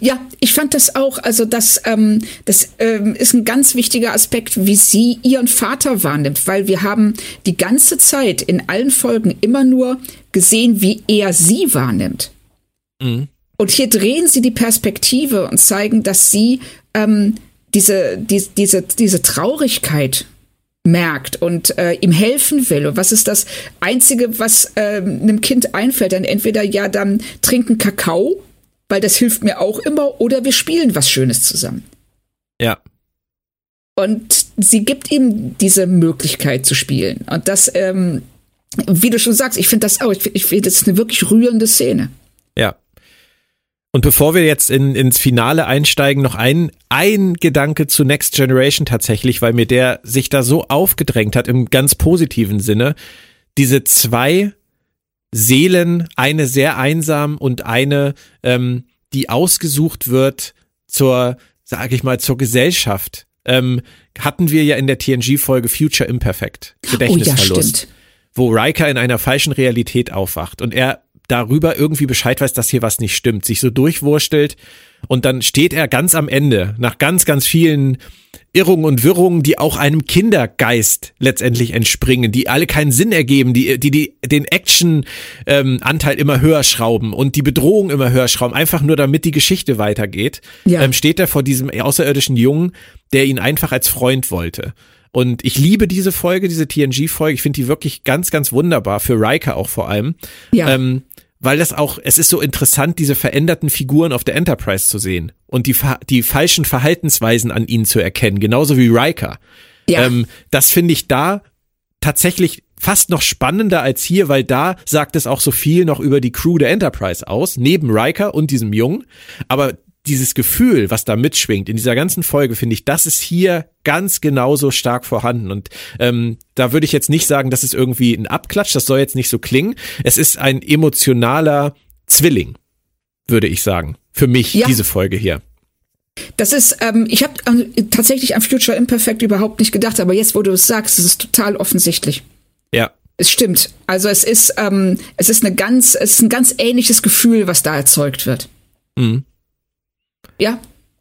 Ja, ich fand das auch. Also das, ähm, das ähm, ist ein ganz wichtiger Aspekt, wie sie ihren Vater wahrnimmt, weil wir haben die ganze Zeit in allen Folgen immer nur gesehen, wie er sie wahrnimmt. Mhm. Und hier drehen sie die Perspektive und zeigen, dass sie ähm, diese, die, diese, diese Traurigkeit merkt und äh, ihm helfen will. Und was ist das Einzige, was äh, einem Kind einfällt? Dann entweder ja dann trinken Kakao weil das hilft mir auch immer, oder wir spielen was Schönes zusammen. Ja. Und sie gibt ihm diese Möglichkeit zu spielen. Und das, ähm, wie du schon sagst, ich finde das auch, ich, ich finde das ist eine wirklich rührende Szene. Ja. Und bevor wir jetzt in, ins Finale einsteigen, noch ein, ein Gedanke zu Next Generation tatsächlich, weil mir der sich da so aufgedrängt hat im ganz positiven Sinne. Diese zwei Seelen, eine sehr einsam und eine, ähm, die ausgesucht wird zur, sage ich mal, zur Gesellschaft. Ähm, hatten wir ja in der TNG-Folge Future Imperfect, Gedächtnisverlust, oh ja, wo Riker in einer falschen Realität aufwacht und er darüber irgendwie Bescheid weiß, dass hier was nicht stimmt, sich so durchwurstelt und dann steht er ganz am Ende, nach ganz, ganz vielen Irrungen und Wirrungen, die auch einem Kindergeist letztendlich entspringen, die alle keinen Sinn ergeben, die die, die den Action-Anteil ähm, immer höher schrauben und die Bedrohung immer höher schrauben, einfach nur damit die Geschichte weitergeht, ja. ähm, steht er vor diesem außerirdischen Jungen, der ihn einfach als Freund wollte. Und ich liebe diese Folge, diese TNG-Folge. Ich finde die wirklich ganz, ganz wunderbar, für Riker auch vor allem. Ja. Ähm, weil das auch, es ist so interessant, diese veränderten Figuren auf der Enterprise zu sehen und die, die falschen Verhaltensweisen an ihnen zu erkennen, genauso wie Riker. Ja. Ähm, das finde ich da tatsächlich fast noch spannender als hier, weil da sagt es auch so viel noch über die Crew der Enterprise aus, neben Riker und diesem Jungen. Aber dieses Gefühl, was da mitschwingt in dieser ganzen Folge, finde ich, das ist hier ganz genauso stark vorhanden. Und ähm, da würde ich jetzt nicht sagen, das ist irgendwie ein Abklatsch, das soll jetzt nicht so klingen. Es ist ein emotionaler Zwilling, würde ich sagen. Für mich, ja. diese Folge hier. Das ist, ähm, ich habe äh, tatsächlich an Future Imperfect überhaupt nicht gedacht, aber jetzt, wo du es sagst, ist es total offensichtlich. Ja. Es stimmt. Also es ist, ähm, es ist eine ganz, es ist ein ganz ähnliches Gefühl, was da erzeugt wird. Mhm. Ja,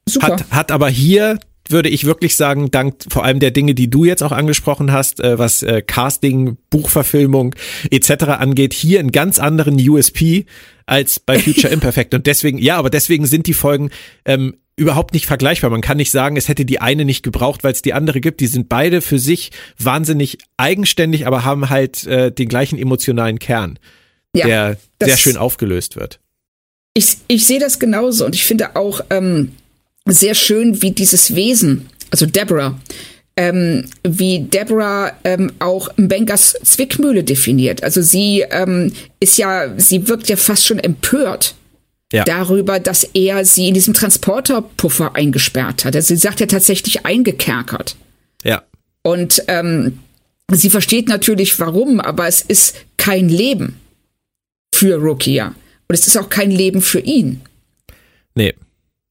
super. Hat, hat aber hier würde ich wirklich sagen, dank vor allem der Dinge, die du jetzt auch angesprochen hast, äh, was äh, Casting, Buchverfilmung etc. angeht, hier einen ganz anderen USP als bei Future Imperfect. Und deswegen, ja, aber deswegen sind die Folgen ähm, überhaupt nicht vergleichbar. Man kann nicht sagen, es hätte die eine nicht gebraucht, weil es die andere gibt. Die sind beide für sich wahnsinnig eigenständig, aber haben halt äh, den gleichen emotionalen Kern, ja, der sehr schön aufgelöst wird. Ich, ich sehe das genauso und ich finde auch ähm, sehr schön, wie dieses Wesen, also Deborah, ähm, wie Deborah ähm, auch Mbengas Zwickmühle definiert. Also sie ähm, ist ja, sie wirkt ja fast schon empört ja. darüber, dass er sie in diesem Transporterpuffer eingesperrt hat. Also sie sagt ja tatsächlich eingekerkert. Ja. Und ähm, sie versteht natürlich warum, aber es ist kein Leben für Rukia. Und es ist auch kein Leben für ihn. Nee.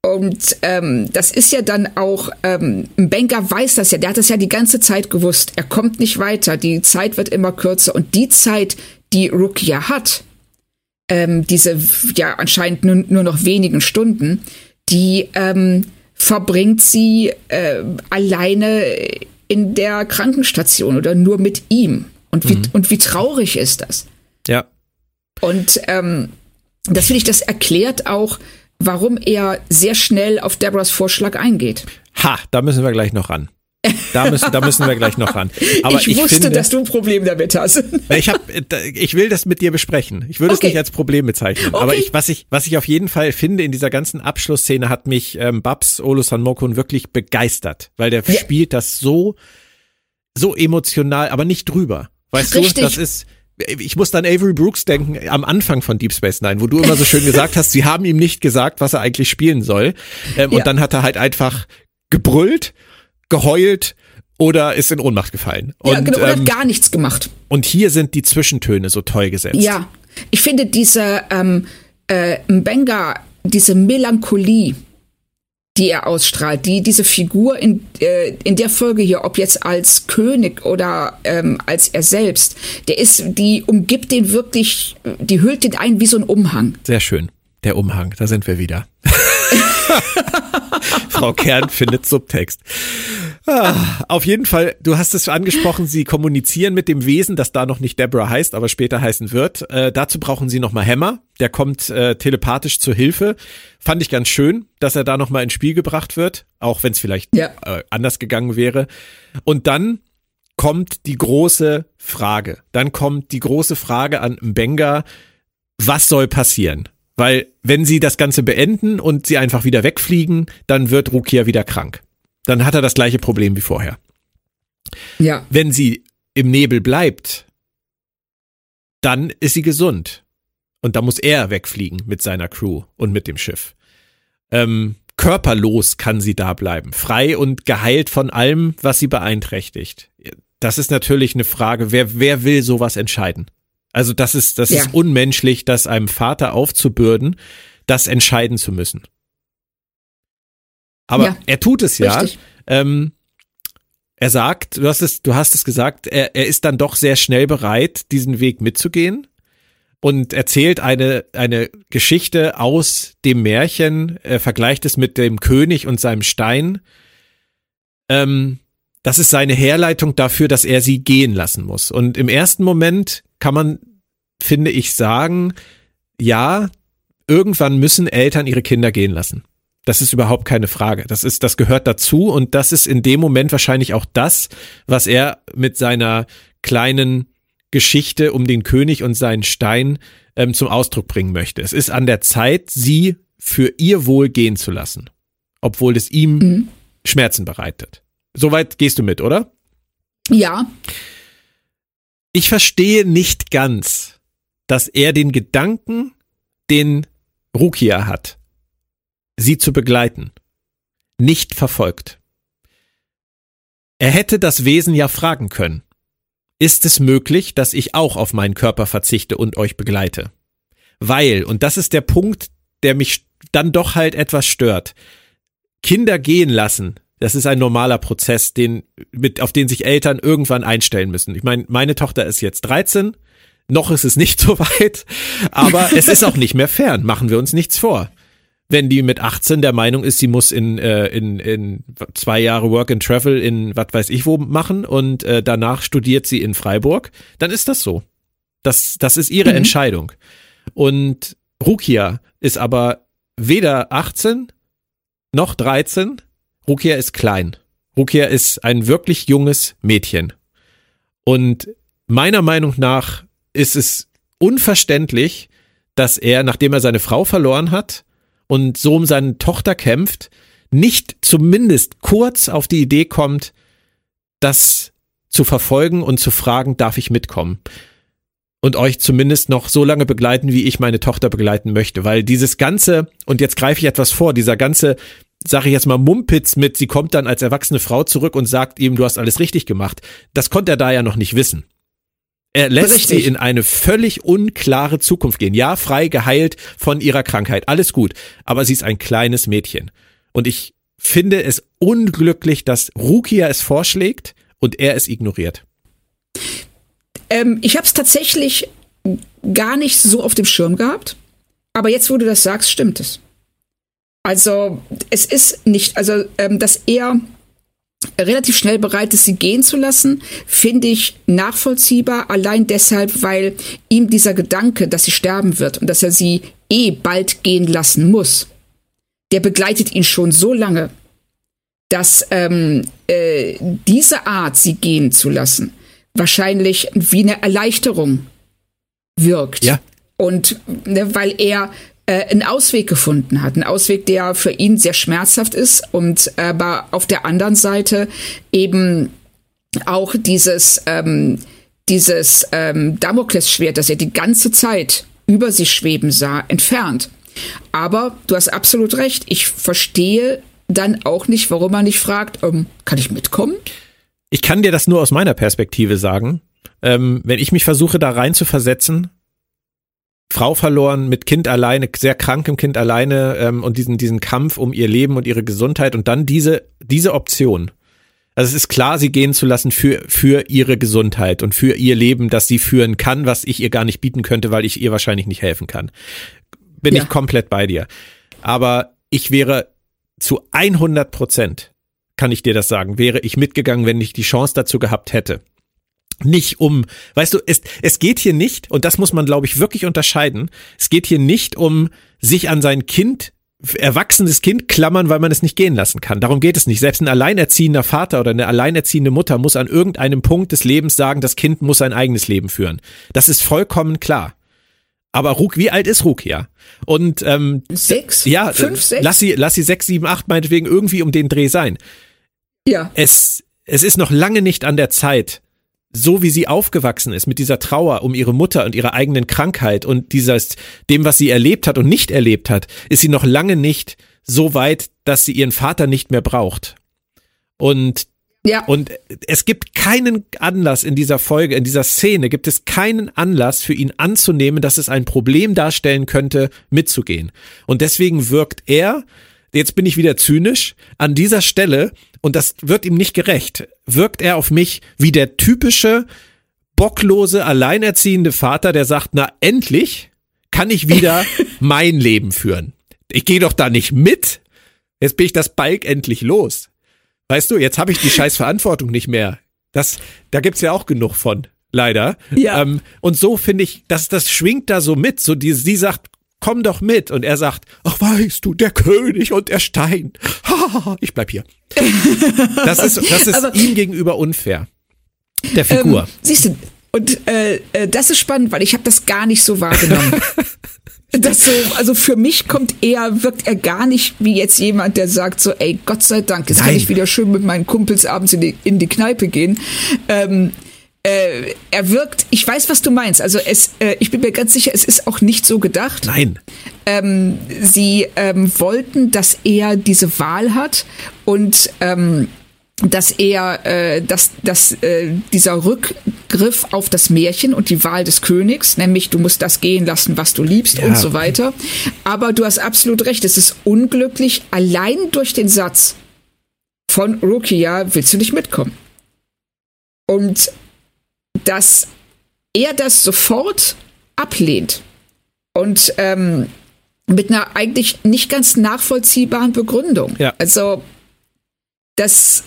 Und ähm, das ist ja dann auch, ähm, ein Banker weiß das ja, der hat das ja die ganze Zeit gewusst. Er kommt nicht weiter, die Zeit wird immer kürzer. Und die Zeit, die Rukia hat, ähm, diese ja anscheinend nur, nur noch wenigen Stunden, die ähm, verbringt sie äh, alleine in der Krankenstation oder nur mit ihm. Und wie, mhm. und wie traurig ist das? Ja. Und ähm, das finde ich, das erklärt auch, warum er sehr schnell auf Deborahs Vorschlag eingeht. Ha, da müssen wir gleich noch ran. Da müssen, da müssen wir gleich noch ran. Aber ich, ich wusste, finde, dass du ein Problem damit hast. Ich, hab, ich will das mit dir besprechen. Ich würde okay. es nicht als Problem bezeichnen. Okay. Aber ich, was, ich, was ich auf jeden Fall finde, in dieser ganzen Abschlussszene hat mich ähm, Babs Olo Sanmokun wirklich begeistert, weil der ja. spielt das so, so emotional, aber nicht drüber. Weißt Richtig. du, das ist, ich muss dann Avery Brooks denken am Anfang von Deep Space Nine, wo du immer so schön gesagt hast, sie haben ihm nicht gesagt, was er eigentlich spielen soll. Ähm, ja. Und dann hat er halt einfach gebrüllt, geheult oder ist in Ohnmacht gefallen. Ja, und, genau, oder ähm, hat gar nichts gemacht. und hier sind die Zwischentöne so toll gesetzt. Ja, ich finde diese ähm, äh, Mbenga, diese Melancholie, die er ausstrahlt, die diese Figur in, äh, in der Folge hier, ob jetzt als König oder ähm, als er selbst, der ist, die umgibt den wirklich, die hüllt den ein wie so ein Umhang. Sehr schön. Der Umhang, da sind wir wieder. Frau Kern findet Subtext. Ah, auf jeden Fall, du hast es angesprochen, sie kommunizieren mit dem Wesen, das da noch nicht Deborah heißt, aber später heißen wird. Äh, dazu brauchen sie nochmal Hammer, der kommt äh, telepathisch zur Hilfe. Fand ich ganz schön, dass er da nochmal ins Spiel gebracht wird, auch wenn es vielleicht Ja. äh, anders gegangen wäre. Und dann kommt die große Frage. Dann kommt die große Frage an Mbenga, was soll passieren? Weil wenn sie das Ganze beenden und sie einfach wieder wegfliegen, dann wird Rukia wieder krank. Dann hat er das gleiche Problem wie vorher. Ja. Wenn sie im Nebel bleibt, dann ist sie gesund. Und da muss er wegfliegen mit seiner Crew und mit dem Schiff. Ähm, körperlos kann sie da bleiben, frei und geheilt von allem, was sie beeinträchtigt. Das ist natürlich eine Frage, wer, wer will sowas entscheiden? Also das ist, das Ja. ist unmenschlich, das einem Vater aufzubürden, das entscheiden zu müssen. Aber Ja, er tut es ja. Ähm, er sagt, du hast es, du hast es gesagt, er, er ist dann doch sehr schnell bereit, diesen Weg mitzugehen und erzählt eine, eine Geschichte aus dem Märchen, er vergleicht es mit dem König und seinem Stein. Ähm, das ist seine Herleitung dafür, dass er sie gehen lassen muss. Und im ersten Moment kann man, finde ich, sagen, ja, irgendwann müssen Eltern ihre Kinder gehen lassen. Das ist überhaupt keine Frage. Das ist, das gehört dazu und das ist in dem Moment wahrscheinlich auch das, was er mit seiner kleinen Geschichte um den König und seinen Stein ähm, zum Ausdruck bringen möchte. Es ist an der Zeit, sie für ihr Wohl gehen zu lassen, obwohl es ihm Mhm. Schmerzen bereitet. Soweit gehst du mit, oder? Ja, Ich verstehe nicht ganz, dass er den Gedanken, den Rukia hat, sie zu begleiten, nicht verfolgt. Er hätte das Wesen ja fragen können. Ist es möglich, dass ich auch auf meinen Körper verzichte und euch begleite? Weil, und das ist der Punkt, der mich dann doch halt etwas stört. Kinder gehen lassen, das ist ein normaler Prozess, den, mit, auf den sich Eltern irgendwann einstellen müssen. Ich meine, meine Tochter ist jetzt 13, noch ist es nicht so weit, aber es ist auch nicht mehr fern, machen wir uns nichts vor. Wenn die mit 18 der Meinung ist, sie muss in, äh, in, in zwei Jahre Work and Travel in was weiß ich wo machen und äh, danach studiert sie in Freiburg, dann ist das so. Das, das ist ihre Mhm. Entscheidung. Und Rukia ist aber weder 18 noch 13. Rukia ist klein. Rukia ist ein wirklich junges Mädchen. Und meiner Meinung nach ist es unverständlich, dass er, nachdem er seine Frau verloren hat und so um seine Tochter kämpft, nicht zumindest kurz auf die Idee kommt, das zu verfolgen und zu fragen, darf ich mitkommen? Und euch zumindest noch so lange begleiten, wie ich meine Tochter begleiten möchte. Weil dieses ganze, und jetzt greife ich etwas vor, dieser ganze, sage ich jetzt mal, Mumpitz mit, sie kommt dann als erwachsene Frau zurück und sagt ihm, du hast alles richtig gemacht. Das konnte er da ja noch nicht wissen. Er lässt Richtig. sie in eine völlig unklare Zukunft gehen. Ja, frei geheilt von ihrer Krankheit. Alles gut. Aber sie ist ein kleines Mädchen. Und ich finde es unglücklich, dass Rukia es vorschlägt und er es ignoriert. ähm, ich habe es tatsächlich gar nicht so auf dem Schirm gehabt. Aber jetzt, wo du das sagst, stimmt es. Also, es ist nicht, also, ähm, dass er relativ schnell bereit ist, sie gehen zu lassen, finde ich nachvollziehbar, allein deshalb, weil ihm dieser Gedanke, dass sie sterben wird und dass er sie eh bald gehen lassen muss, der begleitet ihn schon so lange, dass ähm, äh, diese Art, sie gehen zu lassen, wahrscheinlich wie eine Erleichterung wirkt. Ja. Und ne, weil er äh, einen Ausweg gefunden hat, einen Ausweg, der für ihn sehr schmerzhaft ist und aber auf der anderen Seite eben auch dieses ähm, dieses ähm, Damoklesschwert, das er die ganze Zeit über sich schweben sah, entfernt. Aber du hast absolut recht. Ich verstehe dann auch nicht, warum er nicht fragt, ähm, kann ich mitkommen? Ich kann dir das nur aus meiner Perspektive sagen. Ähm, wenn ich mich versuche, da rein zu versetzen, Frau verloren, mit Kind alleine, sehr krankem Kind alleine ähm, und diesen, diesen Kampf um ihr Leben und ihre Gesundheit und dann diese, diese Option. Also es ist klar, sie gehen zu lassen für, für ihre Gesundheit und für ihr Leben, das sie führen kann, was ich ihr gar nicht bieten könnte, weil ich ihr wahrscheinlich nicht helfen kann. Bin ja. ich komplett bei dir. Aber ich wäre zu 100 Prozent, kann ich dir das sagen, wäre ich mitgegangen, wenn ich die Chance dazu gehabt hätte nicht um, weißt du, es, es geht hier nicht, und das muss man, glaube ich, wirklich unterscheiden, es geht hier nicht um sich an sein Kind, erwachsenes Kind klammern, weil man es nicht gehen lassen kann. Darum geht es nicht. Selbst ein alleinerziehender Vater oder eine alleinerziehende Mutter muss an irgendeinem Punkt des Lebens sagen, das Kind muss sein eigenes Leben führen. Das ist vollkommen klar. Aber Ruk, wie alt ist Ruk ja? Und ähm, sechs, ja, fünf, sechs. Lass sie, lass sie sechs, sieben, acht meinetwegen irgendwie um den Dreh sein. Ja. Es, es ist noch lange nicht an der Zeit, so wie sie aufgewachsen ist, mit dieser Trauer um ihre Mutter und ihre eigenen Krankheit und dieses, dem, was sie erlebt hat und nicht erlebt hat, ist sie noch lange nicht so weit, dass sie ihren Vater nicht mehr braucht. Und ja. Und es gibt keinen Anlass in dieser Folge, in dieser Szene, gibt es keinen Anlass für ihn anzunehmen, dass es ein Problem darstellen könnte, mitzugehen. Und deswegen wirkt er, jetzt bin ich wieder zynisch, an dieser Stelle und das wird ihm nicht gerecht, wirkt er auf mich wie der typische bocklose, alleinerziehende Vater, der sagt, na endlich kann ich wieder mein Leben führen. Ich gehe doch da nicht mit. Jetzt bin ich das Balk endlich los. Weißt du, jetzt habe ich die scheiß Verantwortung nicht mehr. Das, da gibt's ja auch genug von, leider. Ja. Ähm, und so finde ich, dass das schwingt da so mit. So die, sie sagt, komm doch mit. Und er sagt, ach weißt du, der König und der Stein. ich bleib hier. Das ist, das ist Aber, ihm gegenüber unfair. Der Figur. Ähm, siehst du, und äh, äh, das ist spannend, weil ich habe das gar nicht so wahrgenommen. das so, also für mich kommt er, wirkt er gar nicht wie jetzt jemand, der sagt so, ey, Gott sei Dank, jetzt Nein. kann ich wieder schön mit meinen Kumpels abends in die, in die Kneipe gehen. Ähm, äh, er wirkt, ich weiß, was du meinst. Also es, äh, ich bin mir ganz sicher, es ist auch nicht so gedacht. Nein. Ähm, sie ähm, wollten, dass er diese Wahl hat und ähm, dass er, äh, dass, dass äh, dieser Rückgriff auf das Märchen und die Wahl des Königs, nämlich du musst das gehen lassen, was du liebst ja. und so weiter. Aber du hast absolut recht, es ist unglücklich, allein durch den Satz von Rukia willst du nicht mitkommen. Und dass er das sofort ablehnt und ähm, mit einer eigentlich nicht ganz nachvollziehbaren Begründung. Ja. Also, dass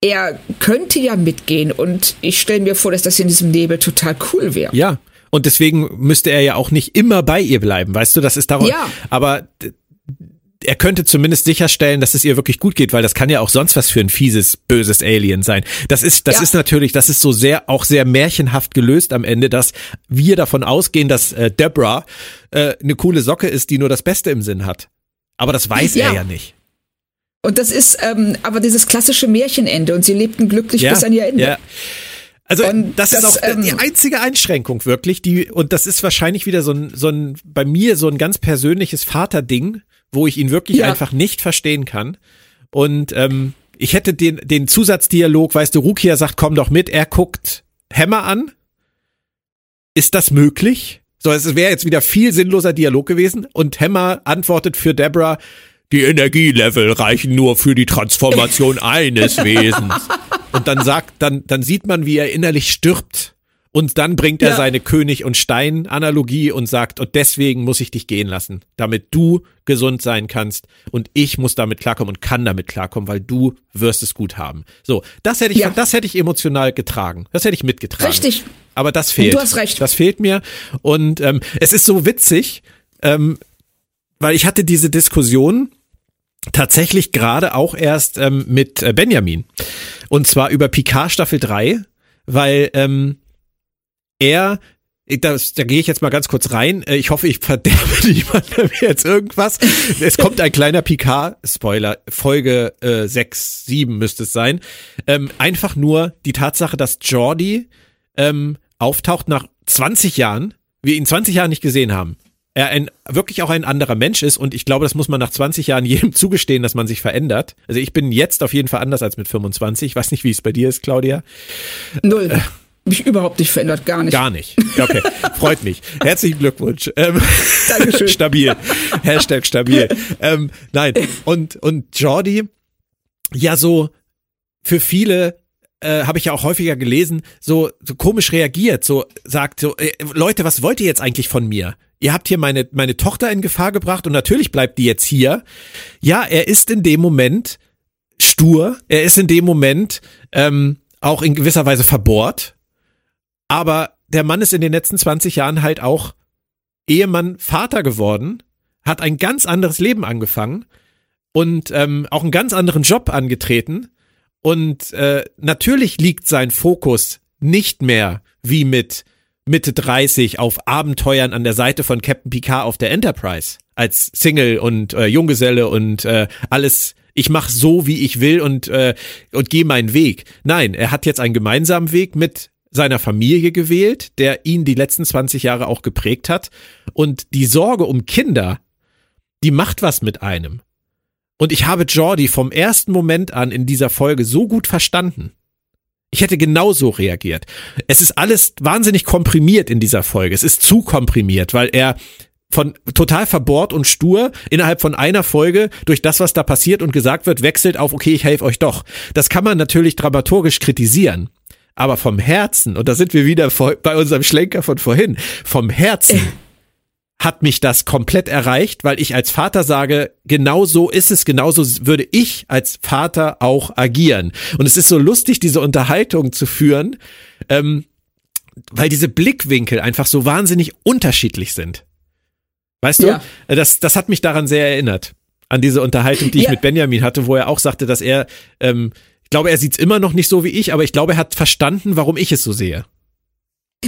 er könnte ja mitgehen und ich stelle mir vor, dass das in diesem Nebel total cool wäre. Ja. Und deswegen müsste er ja auch nicht immer bei ihr bleiben, weißt du, das ist darum. Ja. Aber er könnte zumindest sicherstellen, dass es ihr wirklich gut geht, weil das kann ja auch sonst was für ein fieses, böses Alien sein. Das ist, das ja. ist natürlich, das ist so sehr, auch sehr märchenhaft gelöst am Ende, dass wir davon ausgehen, dass äh, Deborah äh, eine coole Socke ist, die nur das Beste im Sinn hat. Aber das weiß ja. er ja nicht. Und das ist ähm, aber dieses klassische Märchenende und sie lebten glücklich ja, bis an ihr Ende. Ja. Also das, das, ist auch ähm, die einzige Einschränkung wirklich, die und das ist wahrscheinlich wieder so ein so ein bei mir so ein ganz persönliches Vaterding, wo ich ihn wirklich ja. einfach nicht verstehen kann. Und ähm, ich hätte den, den Zusatzdialog, weißt du, Rukia sagt, komm doch mit, er guckt Hammer an. Ist das möglich? So, es wäre jetzt wieder viel sinnloser Dialog gewesen. Und Hammer antwortet für Deborah, die Energielevel reichen nur für die Transformation eines Wesens. Und dann sagt, dann, dann sieht man, wie er innerlich stirbt und dann bringt er ja. seine König- und Stein-Analogie und sagt, und deswegen muss ich dich gehen lassen, damit du gesund sein kannst und ich muss damit klarkommen und kann damit klarkommen, weil du wirst es gut haben. So, das hätte ich, ja. das hätte ich emotional getragen. Das hätte ich mitgetragen. Richtig. Aber das fehlt. Du hast recht. Das fehlt mir. Und ähm, es ist so witzig, ähm, weil ich hatte diese Diskussion tatsächlich gerade auch erst ähm, mit äh, Benjamin. Und zwar über Picard Staffel 3, weil ähm, er das, da gehe ich jetzt mal ganz kurz rein. Äh, ich hoffe, ich verderbe niemandem jetzt irgendwas. Es kommt ein kleiner Picard-Spoiler. Folge äh, 6, 7 müsste es sein. Ähm, einfach nur die Tatsache, dass Jordi ähm, auftaucht nach 20 Jahren, wir ihn 20 Jahre nicht gesehen haben. er ein, wirklich auch ein anderer Mensch ist und ich glaube, das muss man nach 20 Jahren jedem zugestehen, dass man sich verändert. Also ich bin jetzt auf jeden Fall anders als mit 25. Ich weiß nicht, wie es bei dir ist, Claudia. Null. Äh, mich überhaupt nicht verändert, gar nicht. Gar nicht. Okay, freut mich. Herzlichen Glückwunsch. Ähm, Dankeschön. stabil. Hashtag stabil. Ähm, nein, und, und Jordi, ja so für viele äh, habe ich ja auch häufiger gelesen, so, so komisch reagiert, so sagt so, äh, Leute, was wollt ihr jetzt eigentlich von mir? Ihr habt hier meine, meine Tochter in Gefahr gebracht und natürlich bleibt die jetzt hier. Ja, er ist in dem Moment stur, er ist in dem Moment ähm, auch in gewisser Weise verbohrt, aber der Mann ist in den letzten 20 Jahren halt auch Ehemann, Vater geworden, hat ein ganz anderes Leben angefangen und ähm, auch einen ganz anderen Job angetreten. Und äh, natürlich liegt sein Fokus nicht mehr wie mit Mitte 30 auf Abenteuern an der Seite von Captain Picard auf der Enterprise als Single und äh, Junggeselle und äh, alles ich mach so wie ich will und äh, und gehe meinen Weg. Nein, er hat jetzt einen gemeinsamen Weg mit seiner Familie gewählt, der ihn die letzten 20 Jahre auch geprägt hat. Und die Sorge um Kinder, die macht was mit einem. Und ich habe Jordi vom ersten Moment an in dieser Folge so gut verstanden. Ich hätte genauso reagiert. Es ist alles wahnsinnig komprimiert in dieser Folge. Es ist zu komprimiert, weil er von total verbohrt und stur innerhalb von einer Folge durch das, was da passiert und gesagt wird, wechselt auf, okay, ich helfe euch doch. Das kann man natürlich dramaturgisch kritisieren aber vom Herzen, und da sind wir wieder bei unserem Schlenker von vorhin, vom Herzen hat mich das komplett erreicht, weil ich als Vater sage, genau so ist es, genauso würde ich als Vater auch agieren. Und es ist so lustig, diese Unterhaltung zu führen, ähm, weil diese Blickwinkel einfach so wahnsinnig unterschiedlich sind. Weißt du? Ja. Das, das hat mich daran sehr erinnert. An diese Unterhaltung, die ich ja. mit Benjamin hatte, wo er auch sagte, dass er ähm, glaube, er sieht es immer noch nicht so wie ich, aber ich glaube, er hat verstanden, warum ich es so sehe.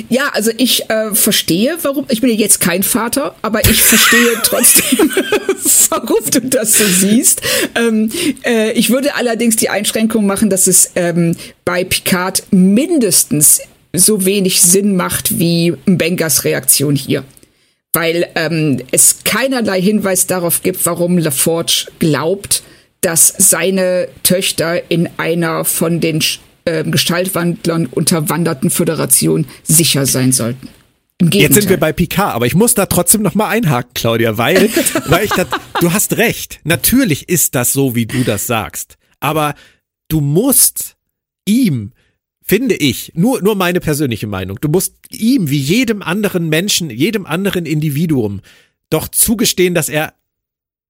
Ja, also ich äh, verstehe, warum. Ich bin ja jetzt kein Vater, aber ich verstehe trotzdem, warum du das so siehst. Ähm, äh, ich würde allerdings die Einschränkung machen, dass es ähm, bei Picard mindestens so wenig Sinn macht wie Bengas Reaktion hier. Weil ähm, es keinerlei Hinweis darauf gibt, warum LaForge glaubt, dass seine Töchter in einer von den äh, Gestaltwandlern unterwanderten Föderation sicher sein sollten. Jetzt sind wir bei Picard, aber ich muss da trotzdem noch mal einhaken, Claudia, weil, weil ich das, du hast recht. Natürlich ist das so, wie du das sagst. Aber du musst ihm, finde ich, nur, nur meine persönliche Meinung, du musst ihm wie jedem anderen Menschen, jedem anderen Individuum doch zugestehen, dass er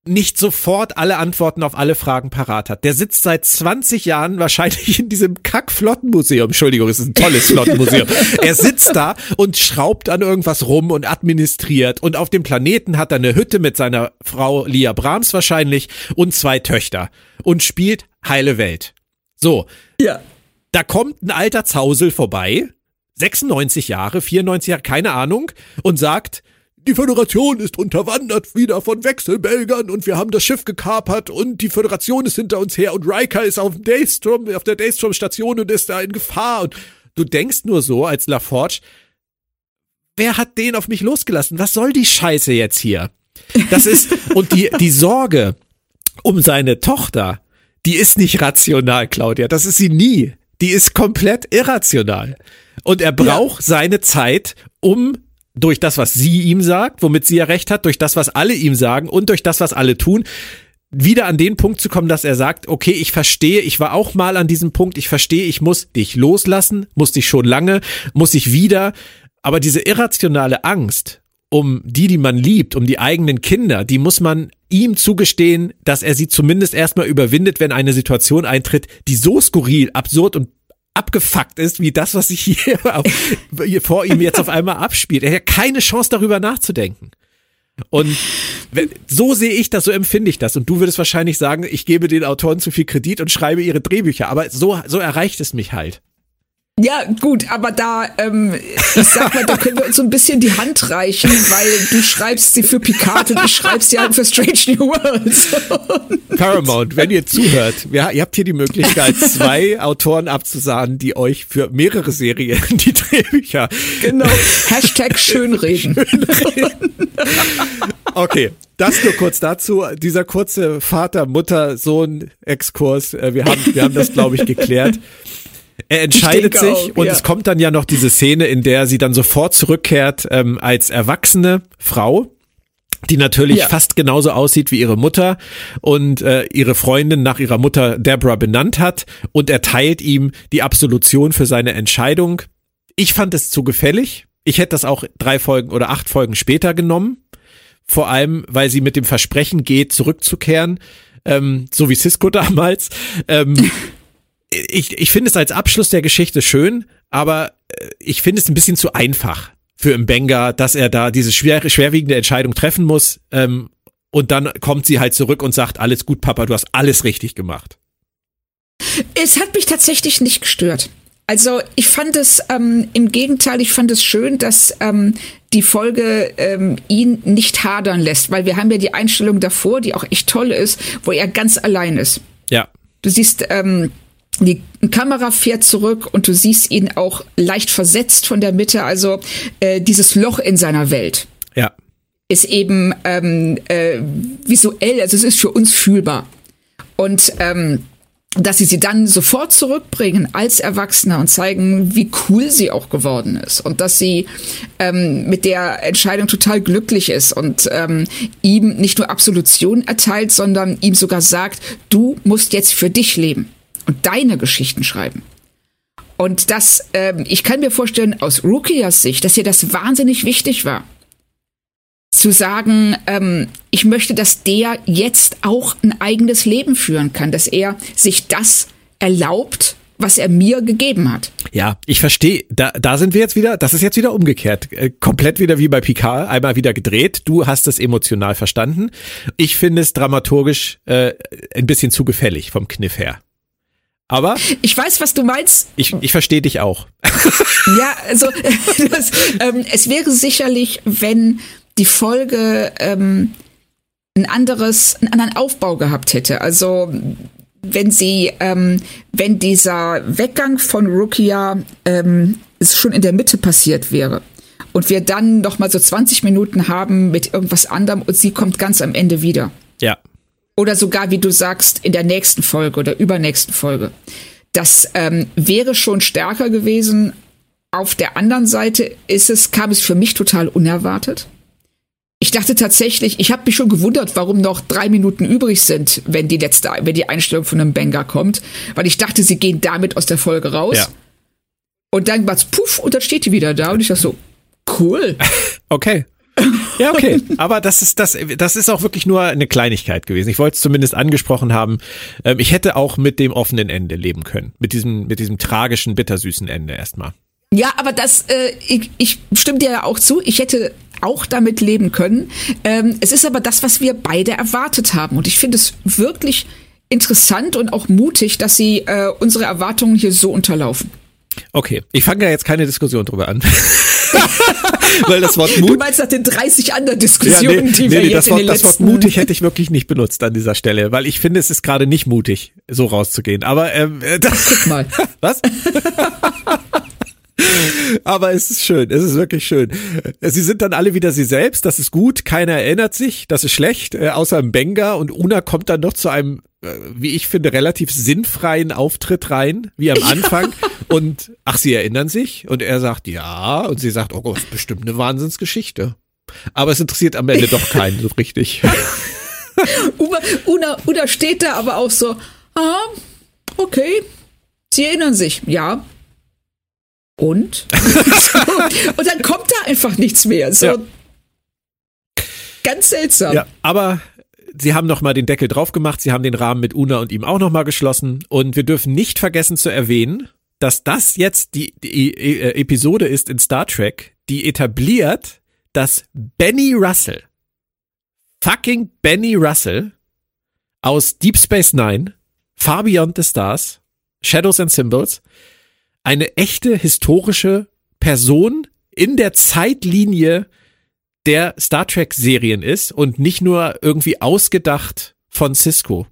nicht sofort alle Antworten auf alle Fragen parat hat. Der sitzt seit 20 Jahren wahrscheinlich in diesem Kack-Flottenmuseum. Entschuldigung, es ist ein tolles Flottenmuseum. er sitzt da und schraubt an irgendwas rum und administriert. Und auf dem Planeten hat er eine Hütte mit seiner Frau Lia Brahms wahrscheinlich und zwei Töchter und spielt heile Welt. So. Ja. Da kommt ein alter Zausel vorbei, 96 Jahre, 94 Jahre, keine Ahnung, und sagt, die Föderation ist unterwandert wieder von Wechselbelgern und wir haben das Schiff gekapert und die Föderation ist hinter uns her und Riker ist auf dem Daystrom, auf der Daystrom Station und ist da in Gefahr und du denkst nur so als LaForge, wer hat den auf mich losgelassen? Was soll die Scheiße jetzt hier? Das ist, und die, die Sorge um seine Tochter, die ist nicht rational, Claudia. Das ist sie nie. Die ist komplett irrational. Und er braucht ja. seine Zeit, um durch das, was sie ihm sagt, womit sie ja recht hat, durch das, was alle ihm sagen und durch das, was alle tun, wieder an den Punkt zu kommen, dass er sagt, okay, ich verstehe, ich war auch mal an diesem Punkt, ich verstehe, ich muss dich loslassen, muss dich schon lange, muss ich wieder, aber diese irrationale Angst um die, die man liebt, um die eigenen Kinder, die muss man ihm zugestehen, dass er sie zumindest erstmal überwindet, wenn eine Situation eintritt, die so skurril, absurd und abgefuckt ist, wie das, was sich hier, hier vor ihm jetzt auf einmal abspielt. Er hat keine Chance darüber nachzudenken. Und so sehe ich das, so empfinde ich das. Und du würdest wahrscheinlich sagen, ich gebe den Autoren zu viel Kredit und schreibe ihre Drehbücher. Aber so, so erreicht es mich halt. Ja, gut, aber da, ähm, ich sag mal, da können wir uns so ein bisschen die Hand reichen, weil du schreibst sie für Picard und ich schreibe sie halt für Strange New Worlds. Paramount, wenn ihr zuhört, wir, ihr habt hier die Möglichkeit, zwei Autoren abzusahnen, die euch für mehrere Serien die Drehbücher. Genau. Hashtag Schönreden. Schönreden. Okay, das nur kurz dazu. Dieser kurze Vater-Mutter-Sohn-Exkurs. äh, Wir haben, wir haben das, glaube ich, geklärt. Er entscheidet sich auch, und ja. es kommt dann ja noch diese Szene, in der sie dann sofort zurückkehrt ähm, als erwachsene Frau, die natürlich Ja. fast genauso aussieht wie ihre Mutter und äh, ihre Freundin nach ihrer Mutter Deborah benannt hat und erteilt ihm die Absolution für seine Entscheidung. Ich fand es zu gefällig. Ich hätte das auch drei Folgen oder acht Folgen später genommen. Vor allem, weil sie mit dem Versprechen geht, zurückzukehren, ähm, so wie Cisco damals. Ähm, ich, ich finde es als Abschluss der Geschichte schön, aber äh, ich finde es ein bisschen zu einfach für Mbenga, dass er da diese schwer, schwerwiegende Entscheidung treffen muss. Ähm, und dann kommt sie halt zurück und sagt, alles gut, Papa, du hast alles richtig gemacht. Es hat mich tatsächlich nicht gestört. Also ich fand es ähm, im Gegenteil, ich fand es schön, dass ähm, die Folge ähm, ihn nicht hadern lässt, weil wir haben ja die Einstellung davor, die auch echt toll ist, wo er ganz allein ist. Ja, Du siehst, ähm, die Kamera fährt zurück und du siehst ihn auch leicht versetzt von der Mitte, also äh, dieses Loch in seiner Welt ja, ist eben ähm, äh, visuell, also es ist für uns fühlbar. Und ähm, dass sie sie dann sofort zurückbringen als Erwachsene und zeigen, wie cool sie auch geworden ist und dass sie ähm, mit der Entscheidung total glücklich ist und ähm, ihm nicht nur Absolution erteilt, sondern ihm sogar sagt, du musst jetzt für dich leben und deine Geschichten schreiben. Und das, ähm, ich kann mir vorstellen, aus Rukias Sicht, dass ihr das wahnsinnig wichtig war zu sagen, ähm, ich möchte, dass der jetzt auch ein eigenes Leben führen kann, dass er sich das erlaubt, was er mir gegeben hat. ja, ich verstehe. Da, da sind wir jetzt wieder, das ist jetzt wieder umgekehrt. Äh, komplett wieder wie bei Picard, einmal wieder gedreht. Du hast es emotional verstanden. Ich finde es dramaturgisch äh, ein bisschen zu gefällig vom Kniff her. Aber Ich weiß, was du meinst. ich, ich verstehe dich auch. Ja, also das, ähm, es wäre sicherlich, wenn die Folge ähm, ein anderes, einen anderen Aufbau gehabt hätte. Also wenn sie, ähm, wenn dieser Weggang von Rukia ähm, schon in der Mitte passiert wäre und wir dann noch mal so 20 Minuten haben mit irgendwas anderem und sie kommt ganz am Ende wieder. Oder sogar, wie du sagst, in der nächsten Folge oder übernächsten Folge. Das ähm, wäre schon stärker gewesen. Auf der anderen Seite ist es, kam es für mich total unerwartet. Ich dachte tatsächlich, ich habe mich schon gewundert, warum noch drei Minuten übrig sind, wenn die letzte, wenn die Einstellung von einem Banger kommt, weil ich dachte, sie gehen damit aus der Folge raus. Ja. Und dann war's puff und dann steht die wieder da und ich dachte so, cool. Okay. Ja, okay. Aber das ist das, das ist auch wirklich nur eine Kleinigkeit gewesen. Ich wollte es zumindest angesprochen haben. Ähm, Ich hätte auch mit dem offenen Ende leben können. Mit diesem, mit diesem tragischen, bittersüßen Ende erstmal. Ja, aber das, äh, ich, ich stimme dir ja auch zu. Ich hätte auch damit leben können. Ähm, es ist aber das, was wir beide erwartet haben. Und ich finde es wirklich interessant und auch mutig, dass sie äh, unsere Erwartungen hier so unterlaufen. Okay. Ich fange ja jetzt keine Diskussion drüber an. Weil das Wort Du Mut. meinst nach den 30 anderen Ja, Diskussionen, nee, die nee, wir nee, jetzt das, in Wort, den das Wort mutig hätte ich wirklich nicht benutzt an dieser Stelle, weil ich finde, es ist gerade nicht mutig, so rauszugehen. Aber ähm, äh, Guck mal. Was? Aber es ist schön, es ist wirklich schön. Sie sind dann alle wieder sie selbst, das ist gut, keiner erinnert sich, das ist schlecht, äh, außer Benga und Una kommt dann noch zu einem, äh, wie ich finde, relativ sinnfreien Auftritt rein, wie am Anfang. Und ach, sie erinnern sich und er sagt ja und sie sagt, oh Gott, das ist bestimmt eine Wahnsinnsgeschichte. Aber es interessiert am Ende doch keinen so richtig. Una, Una, Una steht da aber auch so, ah, okay, sie erinnern sich, ja. Und? so, und dann kommt da einfach nichts mehr. So Ja. ganz seltsam. Ja, aber sie haben noch mal den Deckel drauf gemacht, sie haben den Rahmen mit Una und ihm auch noch mal geschlossen und wir dürfen nicht vergessen zu erwähnen, dass das jetzt die, die äh, Episode ist in Star Trek, die etabliert, dass Benny Russell, fucking Benny Russell aus Deep Space Nine, Far Beyond the Stars, Shadows and Symbols, eine echte historische Person in der Zeitlinie der Star Trek Serien ist und nicht nur irgendwie ausgedacht von Cisco.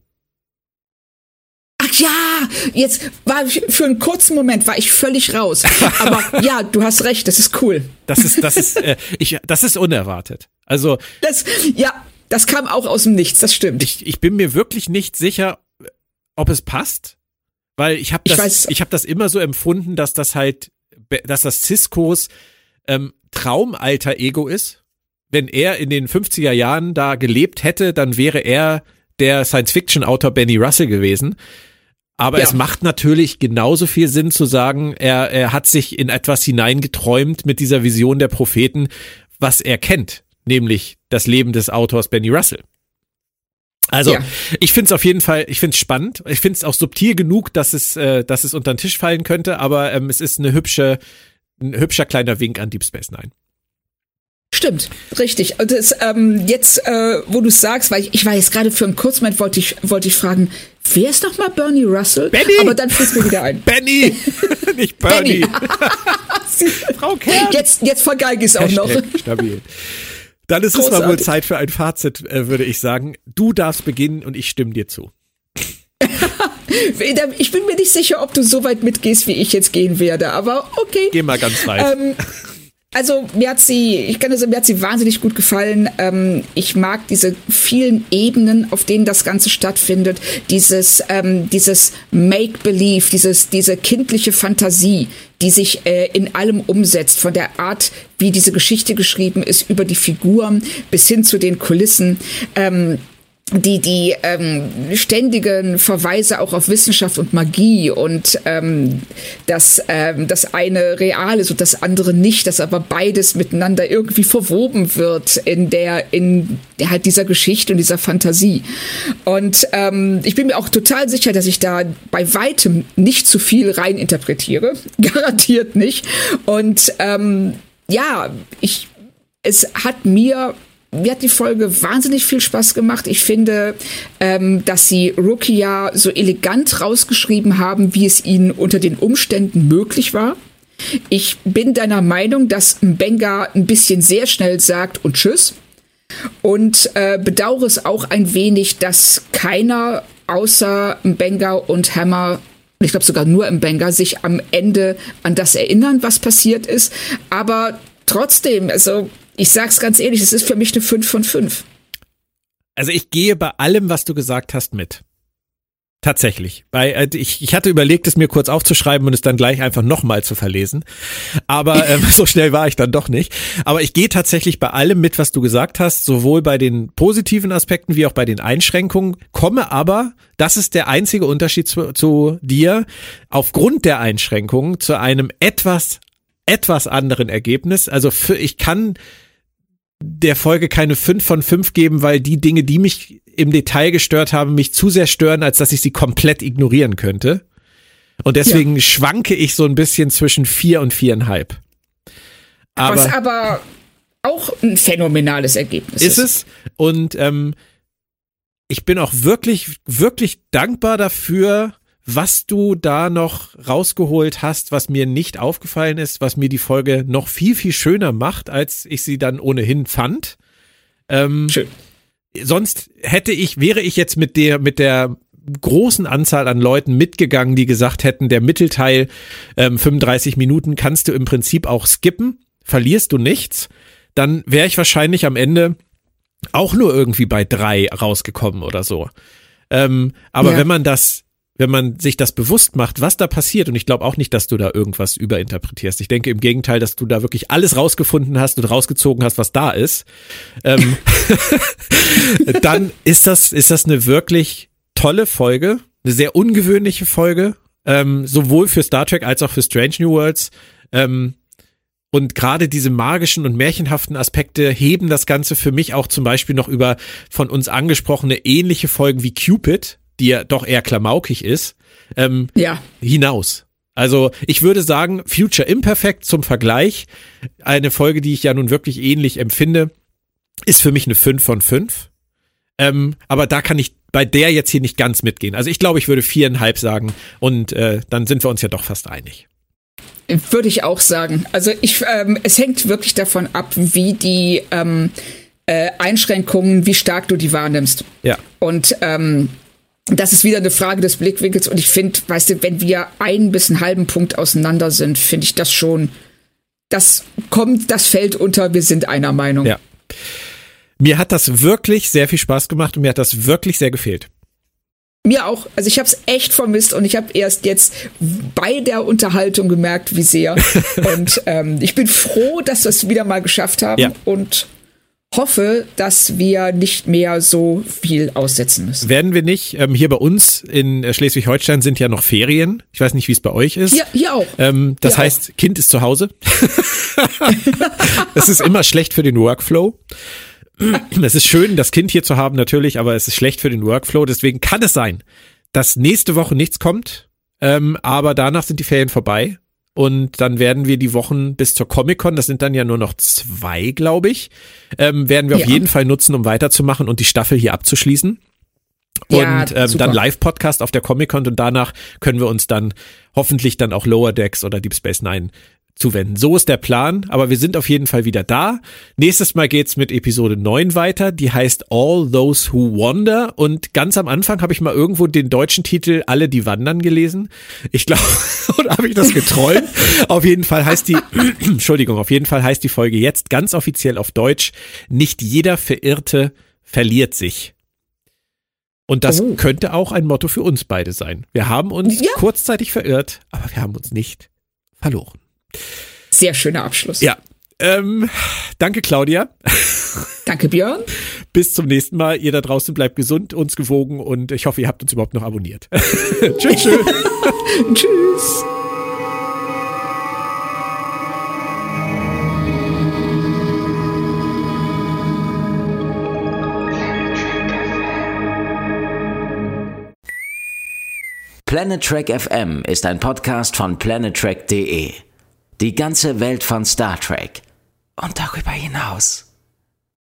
Ach ja, jetzt war ich, für einen kurzen Moment war ich völlig raus. Aber ja, du hast recht, das ist cool. Das ist, das ist, äh, ich, das ist unerwartet. Also. Das, ja, das kam auch aus dem Nichts, das stimmt. Ich, ich bin mir wirklich nicht sicher, ob es passt, weil ich habe das, ich, ich habe das immer so empfunden, dass das halt, dass das Ciscos ähm, Traumalter-Ego ist. Wenn er in den 50er Jahren da gelebt hätte, dann wäre er der Science-Fiction-Autor Benny Russell gewesen. Aber ja. es macht natürlich genauso viel Sinn zu sagen, er, er hat sich in etwas hineingeträumt mit dieser Vision der Propheten, was er kennt, nämlich das Leben des Autors Benny Russell. Also, ja. ich finde es auf jeden Fall, ich finde es spannend. Ich finde es auch subtil genug, dass es, äh, dass es unter den Tisch fallen könnte, aber ähm, es ist eine hübsche, ein hübscher kleiner Wink an Deep Space Nine. Stimmt, richtig. Und das, ähm, jetzt, äh, wo du sagst, weil ich, ich war jetzt gerade für einen kurzen Moment, wollte ich, wollte ich fragen, wer ist noch mal Bernie Russell? Benny! Aber dann fällt mir wieder ein. Benny! Nicht Bernie. Frau Kern. Jetzt, jetzt vergeige ich es auch noch. Stabil. Dann ist Großartig. es mal wohl Zeit für ein Fazit, äh, würde ich sagen. Du darfst beginnen und ich stimme dir zu. ich bin mir nicht sicher, ob du so weit mitgehst, wie ich jetzt gehen werde, aber okay. Geh mal ganz weit. Ähm, also mir hat sie, ich kann sagen, mir hat sie wahnsinnig gut gefallen. Ähm, ich mag diese vielen Ebenen, auf denen das Ganze stattfindet. Dieses, ähm, dieses Make-Believe, dieses, diese kindliche Fantasie, die sich äh, in allem umsetzt, von der Art, wie diese Geschichte geschrieben ist, über die Figuren bis hin zu den Kulissen. Ähm, die die ähm, ständigen Verweise auch auf Wissenschaft und Magie und ähm, dass ähm, das eine real ist und das andere nicht, dass aber beides miteinander irgendwie verwoben wird in der in halt dieser Geschichte und dieser Fantasie. Und ähm, ich bin mir auch total sicher, dass ich da bei weitem nicht zu viel rein interpretiere, garantiert nicht. Und ähm, ja, ich es hat mir mir hat die Folge wahnsinnig viel Spaß gemacht. Ich finde, ähm, dass sie Rukia so elegant rausgeschrieben haben, wie es ihnen unter den Umständen möglich war. Ich bin deiner Meinung, dass Mbenga ein bisschen sehr schnell sagt und tschüss. Und äh, bedauere es auch ein wenig, dass keiner außer Mbenga und Hammer ich glaube sogar nur Mbenga, sich am Ende an das erinnern, was passiert ist. Aber trotzdem, also ich sag's ganz ehrlich, es ist für mich eine 5 von 5. Also ich gehe bei allem, was du gesagt hast, mit. Tatsächlich. Bei, äh, ich, ich hatte überlegt, es mir kurz aufzuschreiben und es dann gleich einfach nochmal zu verlesen. Aber ähm, so schnell war ich dann doch nicht. Aber ich gehe tatsächlich bei allem mit, was du gesagt hast, sowohl bei den positiven Aspekten wie auch bei den Einschränkungen, komme aber, das ist der einzige Unterschied zu, zu dir, aufgrund der Einschränkungen zu einem etwas, etwas anderen Ergebnis. Also für, ich kann der Folge keine 5 von 5 geben, weil die Dinge, die mich im Detail gestört haben, mich zu sehr stören, als dass ich sie komplett ignorieren könnte. Und deswegen ja. schwanke ich so ein bisschen zwischen 4 und 4,5. Aber, Was aber auch ein phänomenales Ergebnis ist. Ist es. Und ähm, ich bin auch wirklich, wirklich dankbar dafür, was du da noch rausgeholt hast, was mir nicht aufgefallen ist, was mir die Folge noch viel, viel schöner macht, als ich sie dann ohnehin fand. Ähm, Schön. Sonst hätte ich, wäre ich jetzt mit der, mit der großen Anzahl an Leuten mitgegangen, die gesagt hätten, der Mittelteil ähm, 35 Minuten kannst du im Prinzip auch skippen, verlierst du nichts, dann wäre ich wahrscheinlich am Ende auch nur irgendwie bei drei rausgekommen oder so. Ähm, aber ja. wenn man das wenn man sich das bewusst macht, was da passiert, und ich glaube auch nicht, dass du da irgendwas überinterpretierst. Ich denke im Gegenteil, dass du da wirklich alles rausgefunden hast und rausgezogen hast, was da ist, ähm, dann ist das, ist das eine wirklich tolle Folge, eine sehr ungewöhnliche Folge, ähm, sowohl für Star Trek als auch für Strange New Worlds. Ähm, und gerade diese magischen und märchenhaften Aspekte heben das Ganze für mich auch zum Beispiel noch über von uns angesprochene ähnliche Folgen wie Cupid, die ja doch eher klamaukig ist, ähm, ja. hinaus. Also ich würde sagen, Future Imperfect zum Vergleich, eine Folge, die ich ja nun wirklich ähnlich empfinde, ist für mich eine 5 von 5. Ähm, aber da kann ich bei der jetzt hier nicht ganz mitgehen. Also ich glaube, ich würde viereinhalb sagen und äh, dann sind wir uns ja doch fast einig. Würde ich auch sagen. Also ich, ähm, es hängt wirklich davon ab, wie die ähm, äh, Einschränkungen, wie stark du die wahrnimmst. Ja. Und ähm, das ist wieder eine Frage des Blickwinkels. Und ich finde, weißt du, wenn wir einen bis einen halben Punkt auseinander sind, finde ich das schon, das kommt, das fällt unter, wir sind einer Meinung. Ja. Mir hat das wirklich sehr viel Spaß gemacht und mir hat das wirklich sehr gefehlt. Mir auch. Also ich habe es echt vermisst und ich habe erst jetzt bei der Unterhaltung gemerkt, wie sehr. und ähm, ich bin froh, dass wir es wieder mal geschafft haben Ja. und hoffe, dass wir nicht mehr so viel aussetzen müssen. Werden wir nicht. Ähm, hier bei uns in äh, Schleswig-Holstein sind ja noch Ferien. Ich weiß nicht, wie es bei euch ist. Hier, hier auch. Ähm, das Hier heißt, Kind ist zu Hause. Es ist immer schlecht für den Workflow. Es ist schön, das Kind hier zu haben natürlich, aber es ist schlecht für den Workflow. Deswegen kann es sein, dass nächste Woche nichts kommt, ähm, aber danach sind die Ferien vorbei. Und dann werden wir die Wochen bis zur Comic-Con, das sind dann ja nur noch zwei, glaube ich, ähm, werden wir auf Ja. jeden Fall nutzen, um weiterzumachen und die Staffel hier abzuschließen. Ja, und ähm, super. dann Live-Podcast auf der Comic-Con und danach können wir uns dann hoffentlich dann auch Lower Decks oder Deep Space Nine zuwenden. So ist der Plan, aber wir sind auf jeden Fall wieder da. Nächstes Mal geht's mit Episode 9 weiter, die heißt All Those Who Wander und ganz am Anfang habe ich mal irgendwo den deutschen Titel Alle, die wandern gelesen. Ich glaube, oder habe ich das geträumt? auf jeden Fall heißt die, Entschuldigung, auf jeden Fall heißt die Folge jetzt ganz offiziell auf Deutsch, nicht jeder Verirrte verliert sich. Und das Oh. könnte auch ein Motto für uns beide sein. Wir haben uns Ja. kurzzeitig verirrt, aber wir haben uns nicht verloren. Sehr schöner Abschluss. Ja. Ähm, danke, Claudia. Danke, Björn. Bis zum nächsten Mal. Ihr da draußen bleibt gesund, uns gewogen und ich hoffe, ihr habt uns überhaupt noch abonniert. tschüss, tschüss. Tschüss. Planet Trek FM ist ein Podcast von planettrek.de. Die ganze Welt von Star Trek und darüber hinaus.